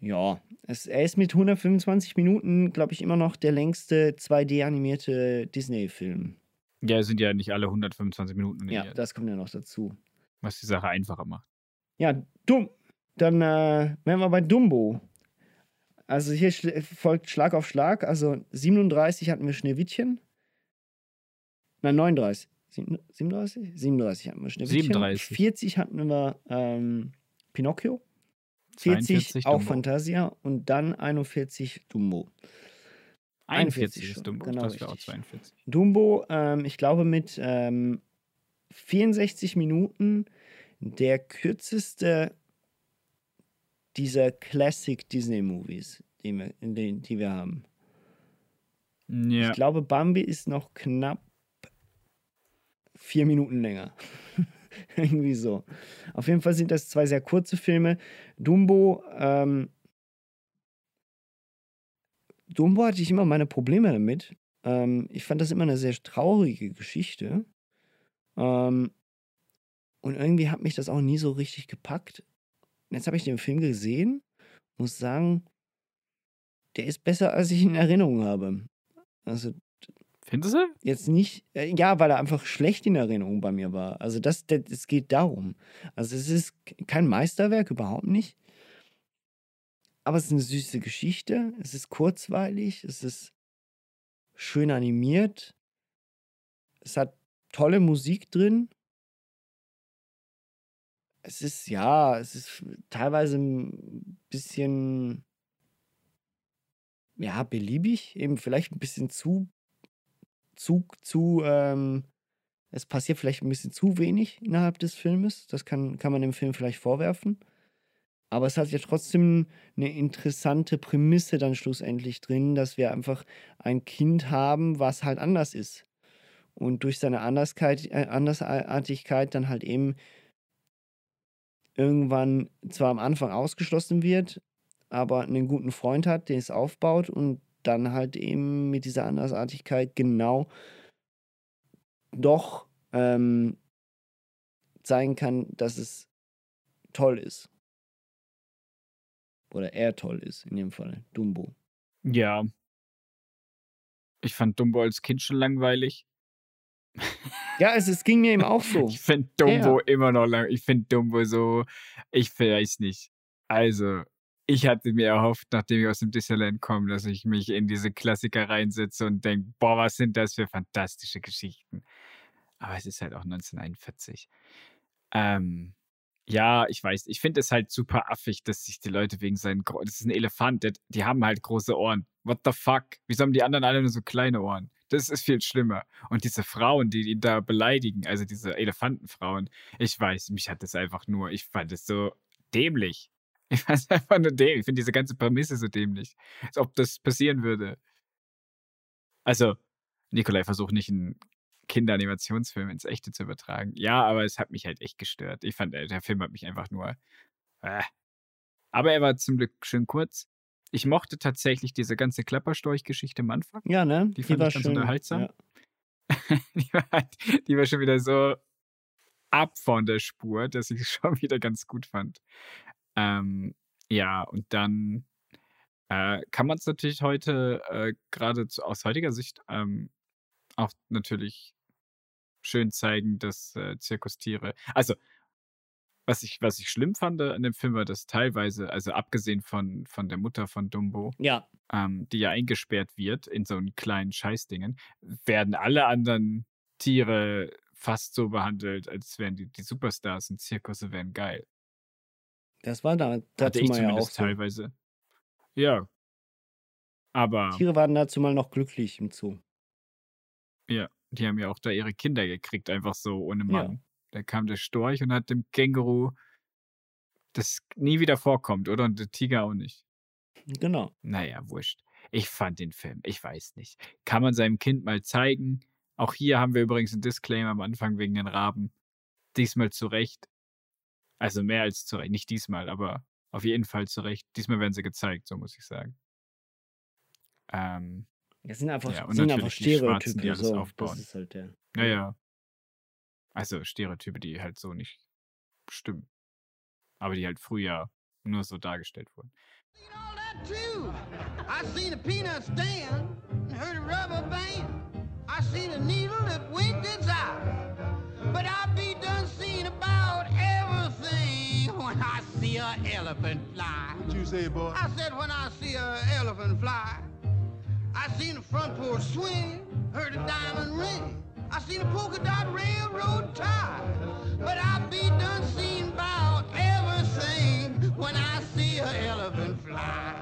Ja, es, er ist mit 125 Minuten, glaube ich, immer noch der längste 2D-animierte Disney-Film. Ja, sind ja nicht alle 125 Minuten Ja, animiert, das kommt ja noch dazu. was die Sache einfacher macht. Ja, dumm. Dann äh, wären wir bei Dumbo. Also hier schl folgt Schlag auf Schlag. Also 37 hatten wir Schneewittchen. Nein, 39. Sieben- 37? 37 hatten wir Schneewittchen. 37. 40 hatten wir ähm, Pinocchio. 40 42 auch Dumbo. Fantasia. Und dann 41 Dumbo. 41 41 schon, ist Dumbo. genau das wäre auch richtig. 42. Dumbo, ähm, ich glaube, mit ähm, 64 Minuten der kürzeste dieser Classic Disney Movies, die wir, die wir haben. Ja. Ich glaube, Bambi ist noch knapp vier Minuten länger. (laughs) Irgendwie so. Auf jeden Fall sind das zwei sehr kurze Filme. Dumbo, ähm, Dumbo hatte ich immer meine Probleme damit. Ähm, ich fand das immer eine sehr traurige Geschichte. Ähm, und irgendwie hat mich das auch nie so richtig gepackt. Jetzt habe ich den Film gesehen, muss sagen, der ist besser, als ich ihn in Erinnerung habe. Also Findest du? jetzt nicht, äh, ja, weil er einfach schlecht in Erinnerung bei mir war. Also das, das, es geht darum. Also es ist kein Meisterwerk, überhaupt nicht. Aber es ist eine süße Geschichte. Es ist kurzweilig. Es ist schön animiert. Es hat tolle Musik drin. Es ist, ja, es ist teilweise ein bisschen, ja, beliebig, eben vielleicht ein bisschen zu, zu, zu, ähm, es passiert vielleicht ein bisschen zu wenig innerhalb des Filmes. Das kann, kann man dem Film vielleicht vorwerfen. Aber es hat ja trotzdem eine interessante Prämisse dann schlussendlich drin, dass wir einfach ein Kind haben, was halt anders ist. Und durch seine Anderskeit, äh, Andersartigkeit dann halt eben irgendwann zwar am Anfang ausgeschlossen wird, aber einen guten Freund hat, den es aufbaut und dann halt eben mit dieser Andersartigkeit genau doch ähm, zeigen kann, dass es toll ist. Oder er toll ist, in dem Fall. Dumbo. Ja. Ich fand Dumbo als Kind schon langweilig. Ja, es, es ging mir eben auch so. Ich finde Dumbo immer noch lang. Ich finde Dumbo so, ich weiß nicht. Also, ich hatte mir erhofft, nachdem ich aus dem Disneyland komme, dass ich mich in diese Klassiker reinsetze und denke, boah, was sind das für fantastische Geschichten. Aber es ist halt auch 1941. Ähm, ja, ich weiß, ich finde es halt super affig, dass sich die Leute wegen seinen, Gro- das ist ein Elefant, der, die haben halt große Ohren. What the fuck? Wieso haben die anderen alle nur so kleine Ohren? Das ist viel schlimmer. Und diese Frauen, die ihn da beleidigen, also diese Elefantenfrauen, ich weiß, mich hat das einfach nur, ich fand es so dämlich. Ich fand es einfach nur dämlich. Ich finde diese ganze Prämisse so dämlich. Als ob das passieren würde. Also, Nikolai versucht nicht einen Kinderanimationsfilm ins Echte zu übertragen. Ja, aber es hat mich halt echt gestört. Ich fand, äh, der Film hat mich einfach nur. Äh. Aber er war zum Glück schön kurz. Ich mochte tatsächlich diese ganze Klapperstorch-Geschichte am Anfang. Ja, ne? Die fand ich ganz unterhaltsam. Ja. (laughs) die, war halt, die war schon wieder so ab von der Spur, dass ich es schon wieder ganz gut fand. Ähm, ja, und dann äh, kann man es natürlich heute, äh, gerade aus heutiger Sicht, ähm, auch natürlich schön zeigen, dass äh, Zirkustiere. Also, was ich, was ich schlimm fand an dem Film war, dass teilweise, also abgesehen von, von der Mutter von Dumbo, ja, ähm, die ja eingesperrt wird in so einen kleinen Scheißdingen, werden alle anderen Tiere fast so behandelt, als wären die, die Superstars und Zirkusse wären geil. Das war da dazu mal ja auch zumindest so. teilweise. Ja. Aber Tiere waren dazu mal noch glücklich im Zoo. ja, die haben ja auch da ihre Kinder gekriegt, einfach so ohne Ja. Mann. Da kam der Storch und hat dem Känguru das nie wieder vorkommt, oder? Und der Tiger auch nicht. Genau. Naja, wurscht. Ich fand den Film, ich weiß nicht. Kann man seinem Kind mal zeigen. Auch hier haben wir übrigens einen Disclaimer am Anfang wegen den Raben. Diesmal zu Recht. Also mehr als zu Recht. Nicht diesmal, aber auf jeden Fall zu Recht. Diesmal werden sie gezeigt, so muss ich sagen. Ähm, Das sind einfach, Ja, und sind einfach natürlich die Schwarzen, Stereotype. die alles so, aufbauen. Das ist halt der. naja. Also Stereotype, die halt so nicht stimmen. Aber die halt früher nur so dargestellt wurden. all that too. I seen a peanut stand and heard a rubber band. I seen a needle that winked its eye. But I be done seen about everything when I see a elephant fly. What you say, boy? I said when I see a elephant fly. I seen the front porch swing, heard a diamond ring. I seen a polka dot railroad tie. But I be done seen about everything when I see a elephant fly.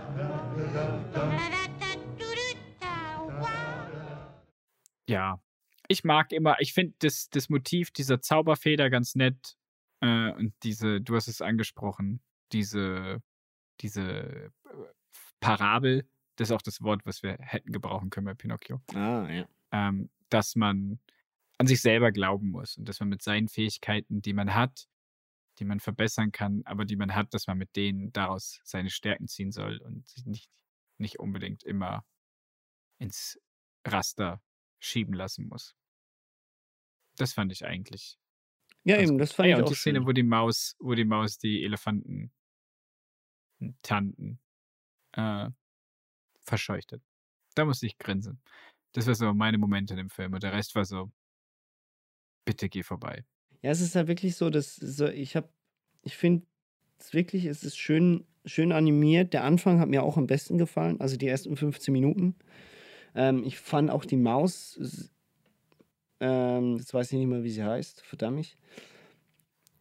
Ja, ich mag immer, ich finde das, das Motiv dieser Zauberfeder ganz nett. Äh, und diese, du hast es angesprochen, diese, diese äh, Parabel, das ist auch das Wort, was wir hätten gebrauchen können bei Pinocchio, Ah, ja. ähm, dass man an sich selber glauben muss und dass man mit seinen Fähigkeiten, die man hat, die man verbessern kann, aber die man hat, dass man mit denen daraus seine Stärken ziehen soll und sich nicht, nicht unbedingt immer ins Raster schieben lassen muss. Das fand ich eigentlich. Ja, eben, das fand Ah ich ja, und auch die Szene, schön. wo die Maus, wo die Maus die Elefanten Tanten äh, verscheuchtet. Da musste ich grinsen. Das war so meine Momente in dem Film. Und der Rest war so, bitte geh vorbei. Ja, es ist halt wirklich so, dass so, ich habe, ich finde es wirklich, es ist schön, schön animiert. Der Anfang hat mir auch am besten gefallen, also die ersten 15 Minuten. Ähm, ich fand auch die Maus ähm, jetzt weiß ich nicht mehr, wie sie heißt, verdammt mich.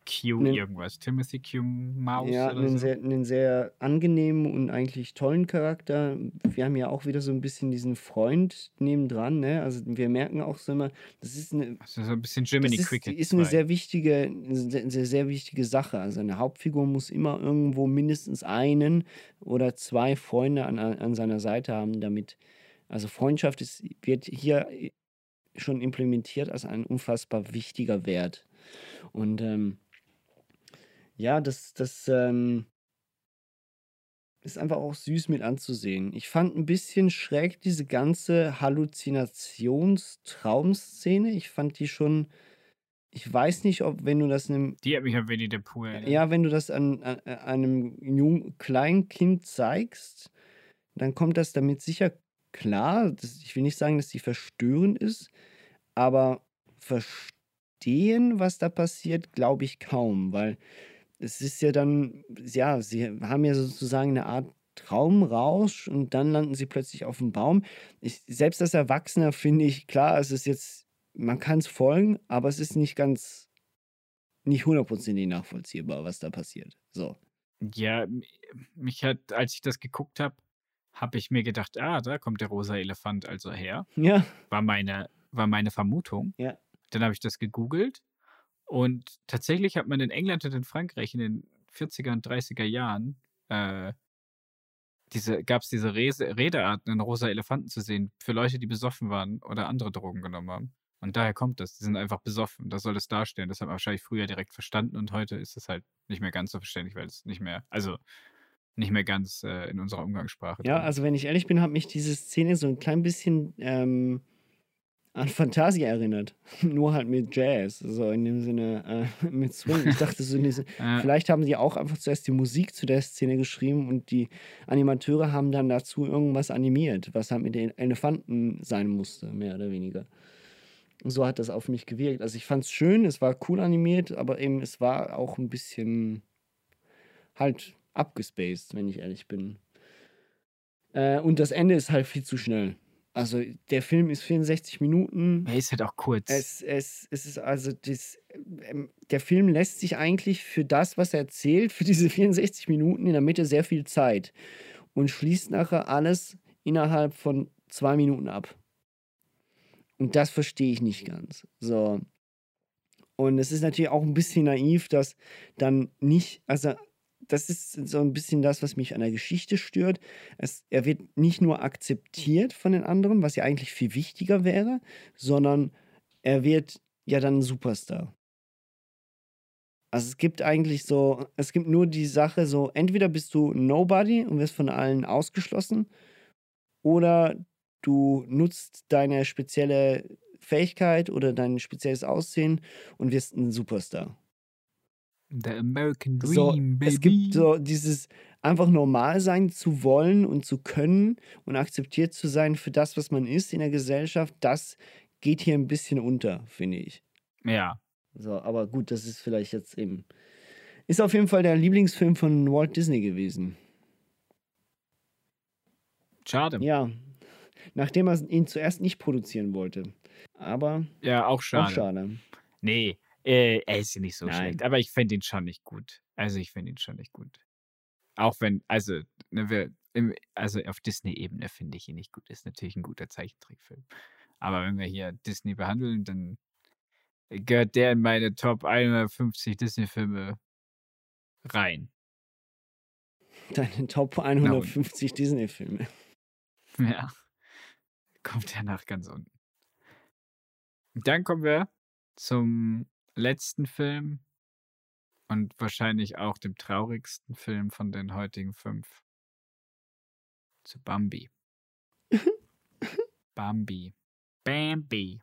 Q Nen- irgendwas. Timothy Q Mouse Ja, oder einen so. sehr, einen sehr angenehmen und eigentlich tollen Charakter. Wir haben ja auch wieder so ein bisschen diesen Freund nebendran, ne? Also wir merken auch so immer, das ist eine, Also so ein bisschen Jiminy das ist, Cricket. ist eine 2. sehr wichtige, eine sehr, sehr, sehr wichtige Sache. Also eine Hauptfigur muss immer irgendwo mindestens einen oder zwei Freunde an, an seiner Seite haben, damit, also Freundschaft ist, wird hier schon implementiert als ein unfassbar wichtiger Wert. Und ähm, ja, das, das ähm, ist einfach auch süß mit anzusehen. Ich fand ein bisschen schräg diese ganze Halluzinations-Traumszene. Ich fand die schon, ich weiß nicht, ob, wenn du das einem, Die hat mich an Winnie the Pooh ja, wenn du das an, an an einem jungen Kleinkind zeigst, dann kommt das damit sicher klar. Das, ich will nicht sagen, dass die verstörend ist, aber verstehen, was da passiert, glaube ich kaum, weil es ist ja dann, ja, sie haben ja sozusagen eine Art Traumrausch und dann landen sie plötzlich auf dem Baum. Ich, selbst als Erwachsener finde ich, klar, es ist jetzt, man kann es folgen, aber es ist nicht ganz, nicht hundertprozentig nachvollziehbar, was da passiert. So. Ja, mich hat, als ich das geguckt habe, habe ich mir gedacht, ah, da kommt der rosa Elefant also her. Ja, War meine, war meine Vermutung. ja. Dann habe ich das gegoogelt und tatsächlich hat man in England und in Frankreich in den 40er und 30er Jahren äh, diese, gab es diese Rese, Redearten, einen rosa Elefanten zu sehen, für Leute, die besoffen waren oder andere Drogen genommen haben. Und daher kommt das. Die sind einfach besoffen. Das soll das darstellen. Das hat man wahrscheinlich früher direkt verstanden und heute ist es halt nicht mehr ganz so verständlich, weil es nicht mehr, also nicht mehr ganz äh, in unserer Umgangssprache. Ja, drin also wenn ich ehrlich bin, hat mich diese Szene so ein klein bisschen ähm, an Fantasia erinnert. (laughs) Nur halt mit Jazz, so in dem Sinne äh, (laughs) mit Swing. Ich dachte so, diese, (laughs) vielleicht haben die auch einfach zuerst die Musik zu der Szene geschrieben und die Animateure haben dann dazu irgendwas animiert, was halt mit den Elefanten sein musste, mehr oder weniger. So hat das auf mich gewirkt. Also ich fand es schön, es war cool animiert, aber eben es war auch ein bisschen halt abgespaced, wenn ich ehrlich bin. Äh, und das Ende ist halt viel zu schnell. Also der Film ist 64 Minuten. er ist halt auch kurz. Es, es, es ist also das, ähm, der Film lässt sich eigentlich für das, was er erzählt, für diese 64 Minuten in der Mitte sehr viel Zeit und schließt nachher alles innerhalb von zwei Minuten ab. Und das verstehe ich nicht ganz. So. Und es ist natürlich auch ein bisschen naiv, dass dann nicht, also das ist so ein bisschen das, was mich an der Geschichte stört. Es, er wird nicht nur akzeptiert von den anderen, was ja eigentlich viel wichtiger wäre, sondern er wird ja dann ein Superstar. Also es gibt eigentlich so, es gibt nur die Sache so, entweder bist du Nobody und wirst von allen ausgeschlossen oder du nutzt deine spezielle Fähigkeit oder dein spezielles Aussehen und wirst ein Superstar. The American So, Dream, Baby. es gibt so dieses einfach normal sein zu wollen und zu können und akzeptiert zu sein für das, was man ist in der Gesellschaft, das geht hier ein bisschen unter, finde ich. ja, So, aber gut, das ist vielleicht jetzt eben. Ist auf jeden Fall der Lieblingsfilm von Walt Disney gewesen. schade. Ja, Ja. Nachdem er ihn zuerst nicht produzieren wollte. Aber auch schade. auch schade. Nee, äh, er ist ja nicht so Nein. schlecht. Aber ich finde ihn schon nicht gut. Also ich finde ihn schon nicht gut. Auch wenn, also, ne, wir, im, also auf Disney-Ebene finde ich ihn nicht gut. Ist natürlich ein guter Zeichentrickfilm. Aber wenn wir hier Disney behandeln, dann gehört der in meine Top 150 Disney-Filme rein. Deine Top 150 Disney-Filme. Ja. Kommt er nach ganz unten. Dann kommen wir zum letzten Film und wahrscheinlich auch dem traurigsten Film von den heutigen fünf. Zu Bambi. Bambi. Bambi.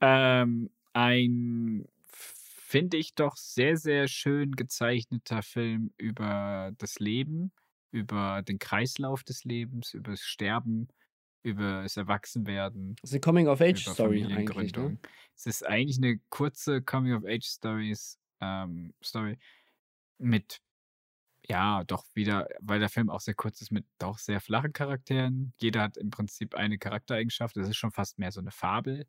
Ähm, ein, finde ich doch sehr, sehr schön gezeichneter Film über das Leben, über den Kreislauf des Lebens, über das Sterben, über das Erwachsenwerden, Das ist eine Coming-of-Age-Story eigentlich, ne? Es ist eigentlich eine kurze Coming-of-Age-Stories, ähm, Story mit, ja, doch wieder, weil der Film auch sehr kurz ist, mit doch sehr flachen Charakteren. Jeder hat im Prinzip eine Charaktereigenschaft. Es ist schon fast mehr so eine Fabel.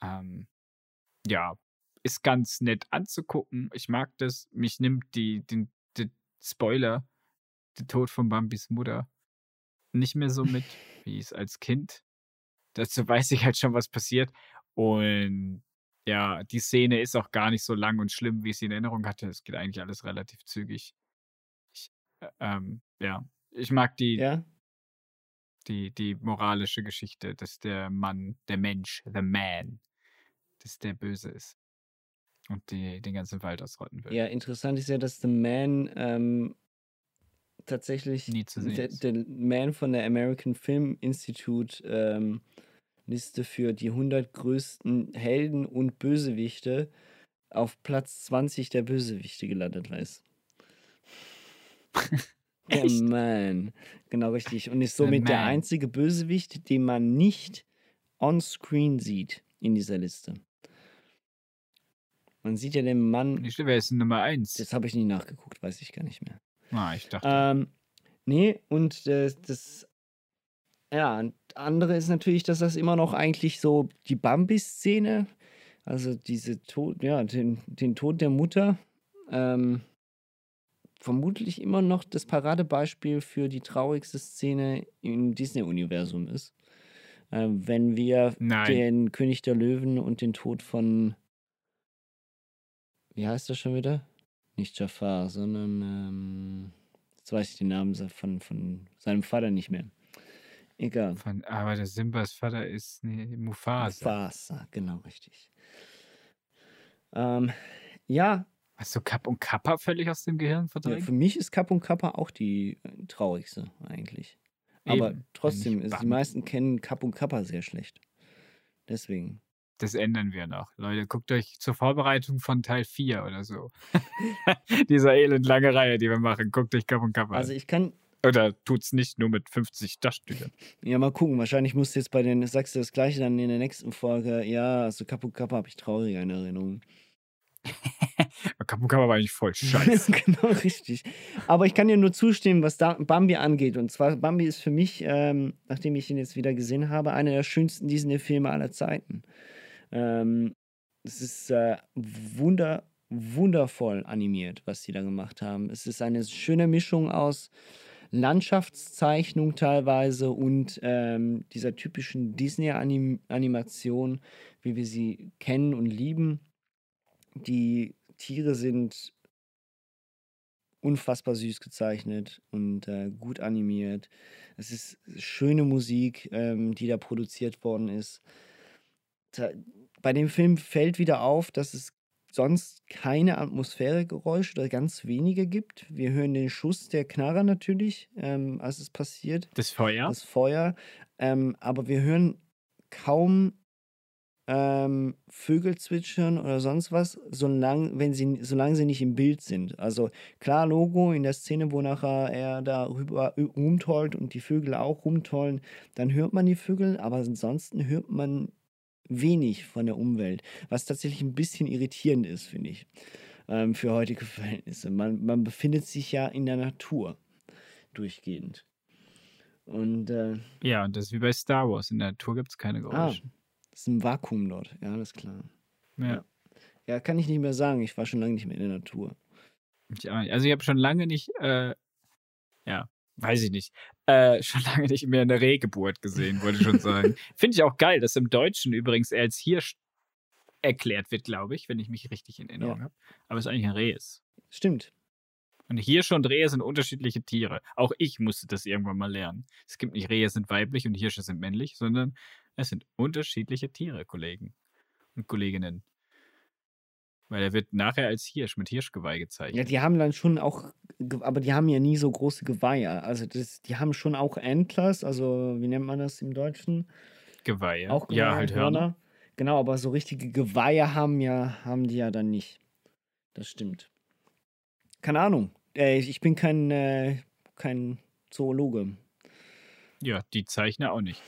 Ähm, ja, ist ganz nett anzugucken. Ich mag das. Mich nimmt die, den, den Spoiler, der Tod von Bambis Mutter, nicht mehr so mit, wie es als Kind. Dazu (laughs) weiß ich halt schon, was passiert. Und ja, die Szene ist auch gar nicht so lang und schlimm, wie ich sie in Erinnerung hatte. Es geht eigentlich alles relativ zügig. Ich, äh, ähm, ja, ich mag die, Ja? die, die moralische Geschichte, dass der Mann, der Mensch, the man, dass der böse ist und die, den ganzen Wald ausrotten will. Ja, interessant ist ja, dass The Man ähm, tatsächlich der, der Man von der American Film Institute ähm, Liste für die 100 größten Helden und Bösewichte auf Platz 20 der Bösewichte gelandet. (laughs) Der Echt? Man, genau richtig. Und ist somit der Man. einzige Bösewicht, den man nicht on-screen sieht in dieser Liste. Man sieht ja den Mann, wer ist denn Nummer eins? das habe ich nie nachgeguckt, weiß ich gar nicht mehr. Ah, ich dachte. Ähm, nee, und äh, das, ja, und andere ist natürlich, dass das immer noch eigentlich so die Bambi-Szene, also diese Tod, ja, den, den Tod der Mutter, ähm, vermutlich immer noch das Paradebeispiel für die traurigste Szene im Disney-Universum ist. Ähm, wenn wir Nein. den König der Löwen und den Tod von, wie heißt das schon wieder? Nicht Jafar, sondern, ähm, jetzt weiß ich den Namen von, von seinem Vater nicht mehr. Egal. Von, aber der Simbas Vater ist nee, Mufasa. Mufasa, genau richtig. Ähm, ja, Hast du Kapp und Kappa völlig aus dem Gehirn ja, verdrängt? für mich ist Kapp und Kappa auch die äh, traurigste eigentlich. Aber Eben, trotzdem, nicht ist, die Bambi. meisten kennen Kapp und Kappa sehr schlecht. Deswegen. Das ändern wir noch. Leute, guckt euch zur Vorbereitung von Teil 4 oder so. (laughs) (laughs) Dieser elendlange Reihe, die wir machen. Guckt euch Kapp und Kappa Also an. ich kann, Oder tut's nicht nur mit 50 Startstüchern. ja mal gucken, wahrscheinlich musst du jetzt bei den, sagst du das gleiche dann in der nächsten Folge, ja, also Kapp und Kappa habe ich traurige in Erinnerung. (laughs) Kapp Kappa war eigentlich voll scheiße. genau, richtig. Aber ich kann dir nur zustimmen, was Bambi angeht. Und zwar, Bambi ist für mich, ähm, nachdem ich ihn jetzt wieder gesehen habe, einer der schönsten Disney-Filme aller Zeiten. Ähm, es ist äh, wunder, wundervoll animiert, was sie da gemacht haben. Es ist eine schöne Mischung aus Landschaftszeichnung teilweise und ähm, dieser typischen Disney-Animation, wie wir sie kennen und lieben. Die Tiere sind unfassbar süß gezeichnet und äh, gut animiert. Es ist schöne Musik, ähm, die da produziert worden ist. Bei dem Film fällt wieder auf, dass es sonst keine Atmosphäregeräusche oder ganz wenige gibt. Wir hören den Schuss der Knarre natürlich, ähm, als es passiert Das Feuer? das Feuer. Ähm, aber wir hören kaum ähm, Vögel zwitschern oder sonst was, solange, wenn sie, solange sie nicht im Bild sind. Also klar, Logo in der Szene, wo nachher er da rüber rumtollt und die Vögel auch rumtollen, dann hört man die Vögel, aber ansonsten hört man wenig von der Umwelt, was tatsächlich ein bisschen irritierend ist, finde ich, ähm, für heutige Verhältnisse. Man, man befindet sich ja in der Natur durchgehend. Und äh, Ja, und das ist wie bei Star Wars. In der Natur gibt es keine ah, Geräusche. das ist ein Vakuum dort. Ja, alles klar. ja. Ja, kann ich nicht mehr sagen. Ich war schon lange nicht mehr in der Natur. Ich. Also ich habe schon lange nicht, äh, ja, weiß ich nicht, äh, (laughs) schon lange nicht mehr eine Rehgeburt gesehen, wollte ich schon sagen. (laughs) Finde ich auch geil, dass im Deutschen übrigens er als Hirsch erklärt wird, glaube ich, wenn ich mich richtig in Erinnerung Ja. habe. Aber es eigentlich ein Reh ist. Stimmt. Und Hirsche und Rehe sind unterschiedliche Tiere. Auch ich musste das irgendwann mal lernen. Es gibt nicht Rehe sind weiblich und Hirsche sind männlich, sondern es sind unterschiedliche Tiere, Kollegen und Kolleginnen. Weil er wird nachher als Hirsch mit Hirschgeweih Ja, gezeichnet. die haben dann schon auch, aber die haben ja nie so große Geweihe. Also das, die haben schon auch Antlers, also wie nennt man das im Deutschen? Geweihe. Auch ja, Geweihe, halt Hörner. Genau, aber so richtige Geweihe haben ja, haben die ja dann nicht. Das stimmt. Keine Ahnung. Äh, ich bin kein, äh, kein Zoologe. Ja, die Zeichner auch nicht.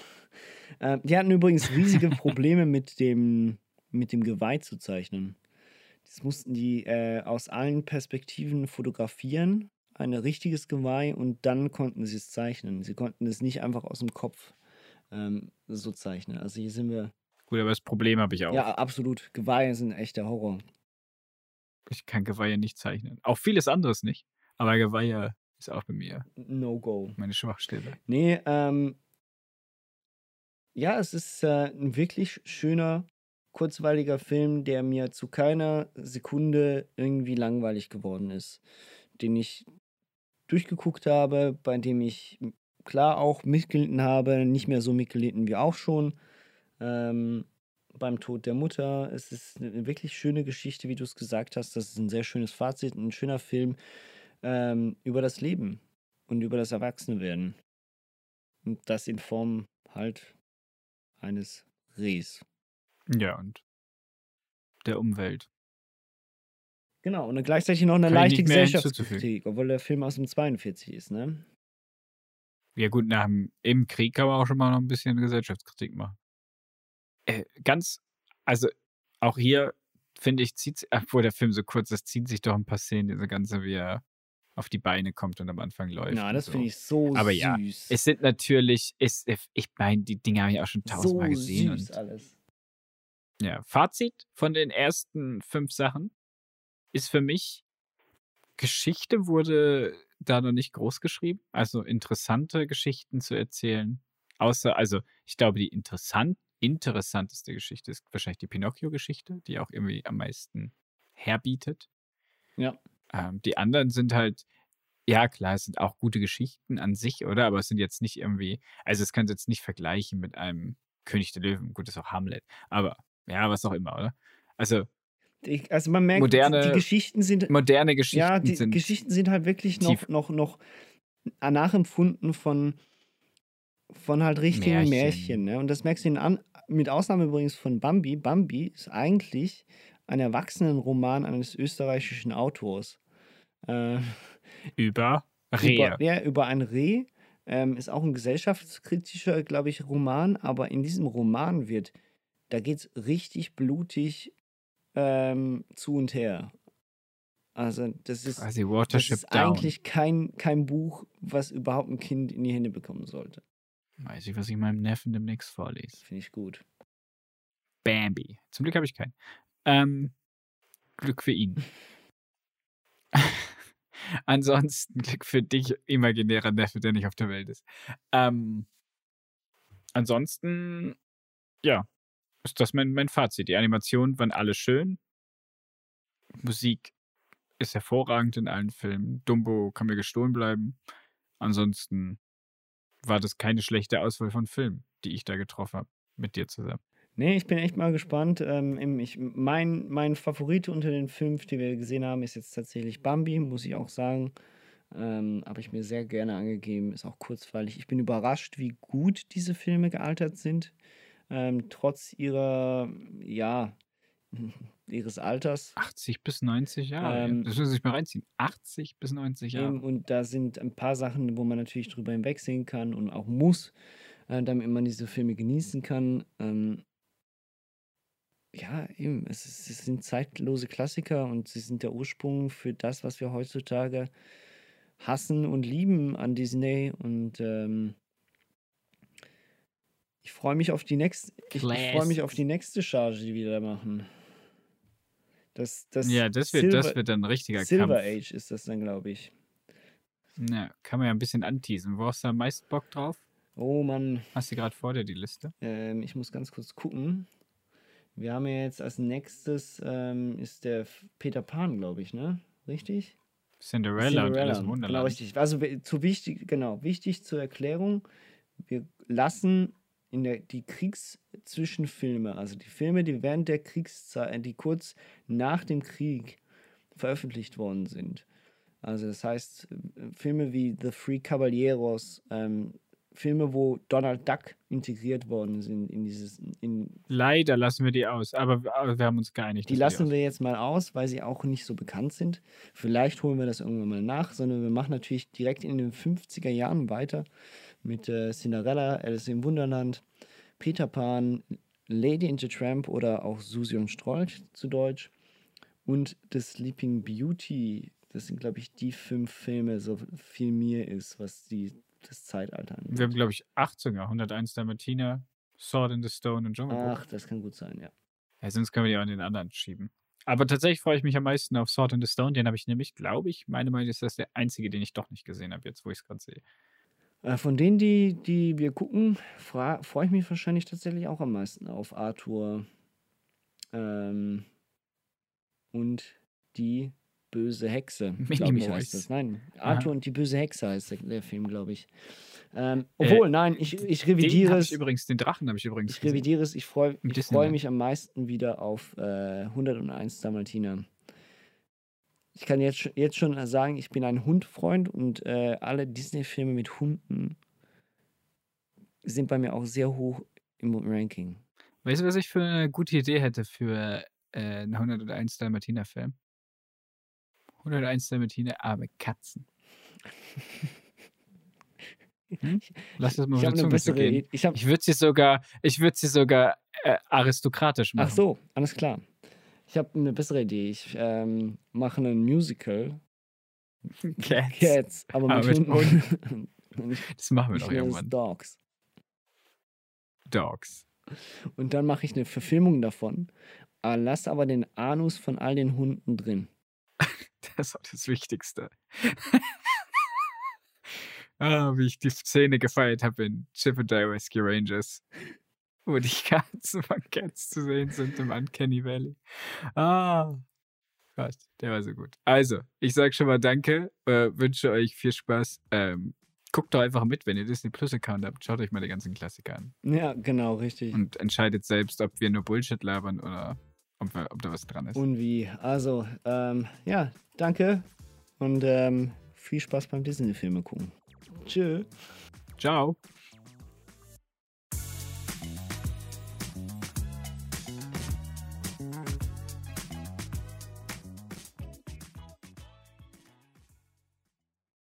Äh, die hatten übrigens riesige Probleme mit dem, mit dem Geweih zu zeichnen. Das mussten die äh, aus allen Perspektiven fotografieren, ein richtiges Geweih, und dann konnten sie es zeichnen. Sie konnten es nicht einfach aus dem Kopf ähm, so zeichnen. Also hier sind wir Gut, aber das Problem habe ich auch. Ja, absolut. Geweihe sind echter Horror. Ich kann Geweihe nicht zeichnen. Auch vieles anderes nicht. Aber Geweihe ist auch bei mir No go. meine Schwachstelle. Nee, ähm. Ja, es ist äh, ein wirklich schöner, kurzweiliger Film, der mir zu keiner Sekunde irgendwie langweilig geworden ist. Den ich durchgeguckt habe, bei dem ich klar auch mitgelitten habe, nicht mehr so mitgelitten wie auch schon. Ähm, beim Tod der Mutter. Es ist eine wirklich schöne Geschichte, wie du es gesagt hast. Das ist ein sehr schönes Fazit, ein schöner Film ähm, über das Leben und über das Erwachsenewerden. Und das in Form halt eines Rehs. Ja, und der Umwelt. Genau, und dann gleichzeitig noch eine Kann ich leichte Gesellschaftskritik, obwohl der Film aus dem 42 ist, ne? Ja, gut, nach dem, im Krieg kann man auch schon mal noch ein bisschen Gesellschaftskritik machen. Äh, ganz, also auch hier, finde ich, zieht obwohl der Film so kurz ist, ziehen sich doch ein paar Szenen, diese ganze, wie er auf die Beine kommt und am Anfang läuft. Ja, das so. finde ich so Aber süß. ja, es sind natürlich, es, ich meine, die Dinge habe ich auch schon so tausendmal gesehen. süß Und alles. Ja, Fazit von den ersten fünf Sachen ist für mich, Geschichte wurde da noch nicht groß geschrieben. Also interessante Geschichten zu erzählen. Außer, also ich glaube, die interessant, interessanteste Geschichte ist wahrscheinlich die Pinocchio-Geschichte, die auch irgendwie am meisten herbietet. Ja. Ähm, die anderen sind halt, ja klar, es sind auch gute Geschichten an sich, oder? Aber es sind jetzt nicht irgendwie, also es kann jetzt nicht vergleichen mit einem König der Löwen. Gut, ist auch Hamlet. Aber ja, was auch immer, oder? Also Ich, also man merkt, Moderne- die, die Geschichten sind moderne Geschichten ja, die sind Geschichten sind halt wirklich noch, tief- noch, noch nachempfunden von, von halt richtigen Märchen. Märchen. ne? Und das merkst du an, mit Ausnahme übrigens von Bambi. Bambi ist eigentlich ein Erwachsenenroman eines österreichischen Autors. Äh, über Rehe. über, ja, über ein Reh. Ähm, ist auch ein gesellschaftskritischer, glaube ich, Roman, aber in diesem Roman wird, da geht es richtig blutig ähm, zu und her. Also, das ist, Quasi das ist eigentlich kein, kein Buch, was überhaupt ein Kind in die Hände bekommen sollte. Weiß ich, was ich meinem Neffen demnächst vorlese. Finde ich gut. Bambi. Zum Glück habe ich keinen. Ähm, Glück für ihn. (laughs) Ansonsten Glück für dich, imaginärer Neffe, der nicht auf der Welt ist. Ähm, ansonsten, ja, ist das mein, mein Fazit. Die Animationen waren alle schön. Musik ist hervorragend in allen Filmen. Dumbo kann mir gestohlen bleiben. Ansonsten war das keine schlechte Auswahl von Filmen, die ich da getroffen habe. Mit dir zusammen. Nee, ich bin echt mal gespannt. Ähm, ich, mein, mein Favorit unter den fünf, die wir gesehen haben, ist jetzt tatsächlich Bambi, muss ich auch sagen. Ähm, Habe ich mir sehr gerne angegeben. Ist auch kurzweilig. Ich bin überrascht, wie gut diese Filme gealtert sind. Ähm, trotz ihrer, ja, (laughs) ihres Alters. 80 bis 90 Jahre. Ähm, das müssen Sie sich mal reinziehen. 80 bis 90 Jahre. Und da sind ein paar Sachen, wo man natürlich drüber hinwegsehen kann und auch muss, äh, damit man diese Filme genießen kann. Ähm, ja, eben, es, ist, es sind zeitlose Klassiker und sie sind der Ursprung für das, was wir heutzutage hassen und lieben an Disney. Und ähm, ich freue mich auf die nächste, ich, ich freue mich auf die nächste Charge, die wir da machen. Das, das ja, das wird, das Silver- wird dann ein richtiger Silver Kampf. Age ist das dann, glaube ich. Ja, kann man ja ein bisschen anteasen. Wo hast du am meisten Bock drauf? Oh Mann, Hast du gerade vor dir die Liste? ähm, ich muss ganz kurz gucken. Wir haben ja jetzt als nächstes ähm, ist der Peter Pan, glaube ich, ne? Richtig? Cinderella, und Alice im Genau, Wunderland. richtig. Also zu wichtig, genau, wichtig zur Erklärung. Wir lassen in der, die Kriegszwischenfilme, also die Filme, die während der Kriegszeit, die kurz nach dem Krieg veröffentlicht worden sind. Also das heißt, äh, Filme wie The Three Caballeros, ähm, Filme, wo Donald Duck integriert worden sind in dieses, in, Leider lassen wir die aus, aber, aber wir haben uns geeinigt. die lassen wir jetzt mal aus, weil sie auch nicht so bekannt sind. Vielleicht holen wir das irgendwann mal nach, sondern wir machen natürlich direkt in den 50er Jahren weiter mit äh, Cinderella, Alice im Wunderland, Peter Pan, Lady and the Tramp oder auch Susi und Strolch zu Deutsch und The Sleeping Beauty. Das sind, glaube ich, die fünf Filme, so viel mir ist, was die, das Zeitalter angeht. Wir haben, glaube ich, acht sogar. 101 Dalmatiner, Sword in the Stone und Jungle Book. Ach, das kann gut sein, ja. Ja, sonst können wir die auch in den anderen schieben. Aber tatsächlich freue ich mich am meisten auf Sword in the Stone. Den habe ich nämlich, glaube ich, meine Meinung ist das der einzige, den ich doch nicht gesehen habe, jetzt wo ich es gerade sehe. Äh, Von denen, die, die wir gucken, freue ich mich wahrscheinlich tatsächlich auch am meisten auf Arthur ähm, und die böse Hexe. (laughs) glaub ich, Minimoys. heißt das. Nein, Aha. Arthur und die böse Hexe heißt der, der Film, glaube ich. Ähm, obwohl, nein, ich, ich revidiere es. übrigens, den Drachen habe ich übrigens Ich revidiere es. Ich freue freu Disneyland. mich am meisten wieder auf äh, 101 Dalmatiner. Ich kann jetzt, jetzt schon sagen, ich bin ein Hundfreund und äh, alle Disney-Filme mit Hunden sind bei mir auch sehr hoch im Ranking. Weißt du, was ich für eine gute Idee hätte für äh, einen 101 Dalmatiner-Film? 101 Dalmatiner, arme Katzen. Hm? (laughs) Lass das mal Ich der eine bessere. Ich hab, Ich würde sie sogar, ich würde sie sogar äh, aristokratisch machen. ach so, alles klar. Ich habe eine bessere Idee. Ich ähm, mache ein Musical. Cats. Cats, aber mit, Aber mit Hunden. Und (laughs) Das machen wir doch irgendwann. Dogs. Dogs. Und dann mache ich eine Verfilmung davon, äh, lass aber den Anus von all den Hunden drin. (laughs) Das ist auch das Wichtigste. (laughs) ah, wie ich die Szene gefeiert habe in Chip and Rescue Rangers. Wo die Katzen von Cats zu sehen sind im Uncanny Valley. Ah. Gott, der war so gut. Also, ich sage schon mal Danke, äh, wünsche euch viel Spaß. Ähm, guckt doch einfach mit, wenn ihr Disney Plus Account habt. Schaut euch mal die ganzen Klassiker an. Ja, genau, richtig. Und entscheidet selbst, ob wir nur Bullshit labern oder ob, wir, ob da was dran ist. Und wie? Also, ähm, ja, danke und ähm, viel Spaß beim Disney-Filme gucken. Tschö. Ciao.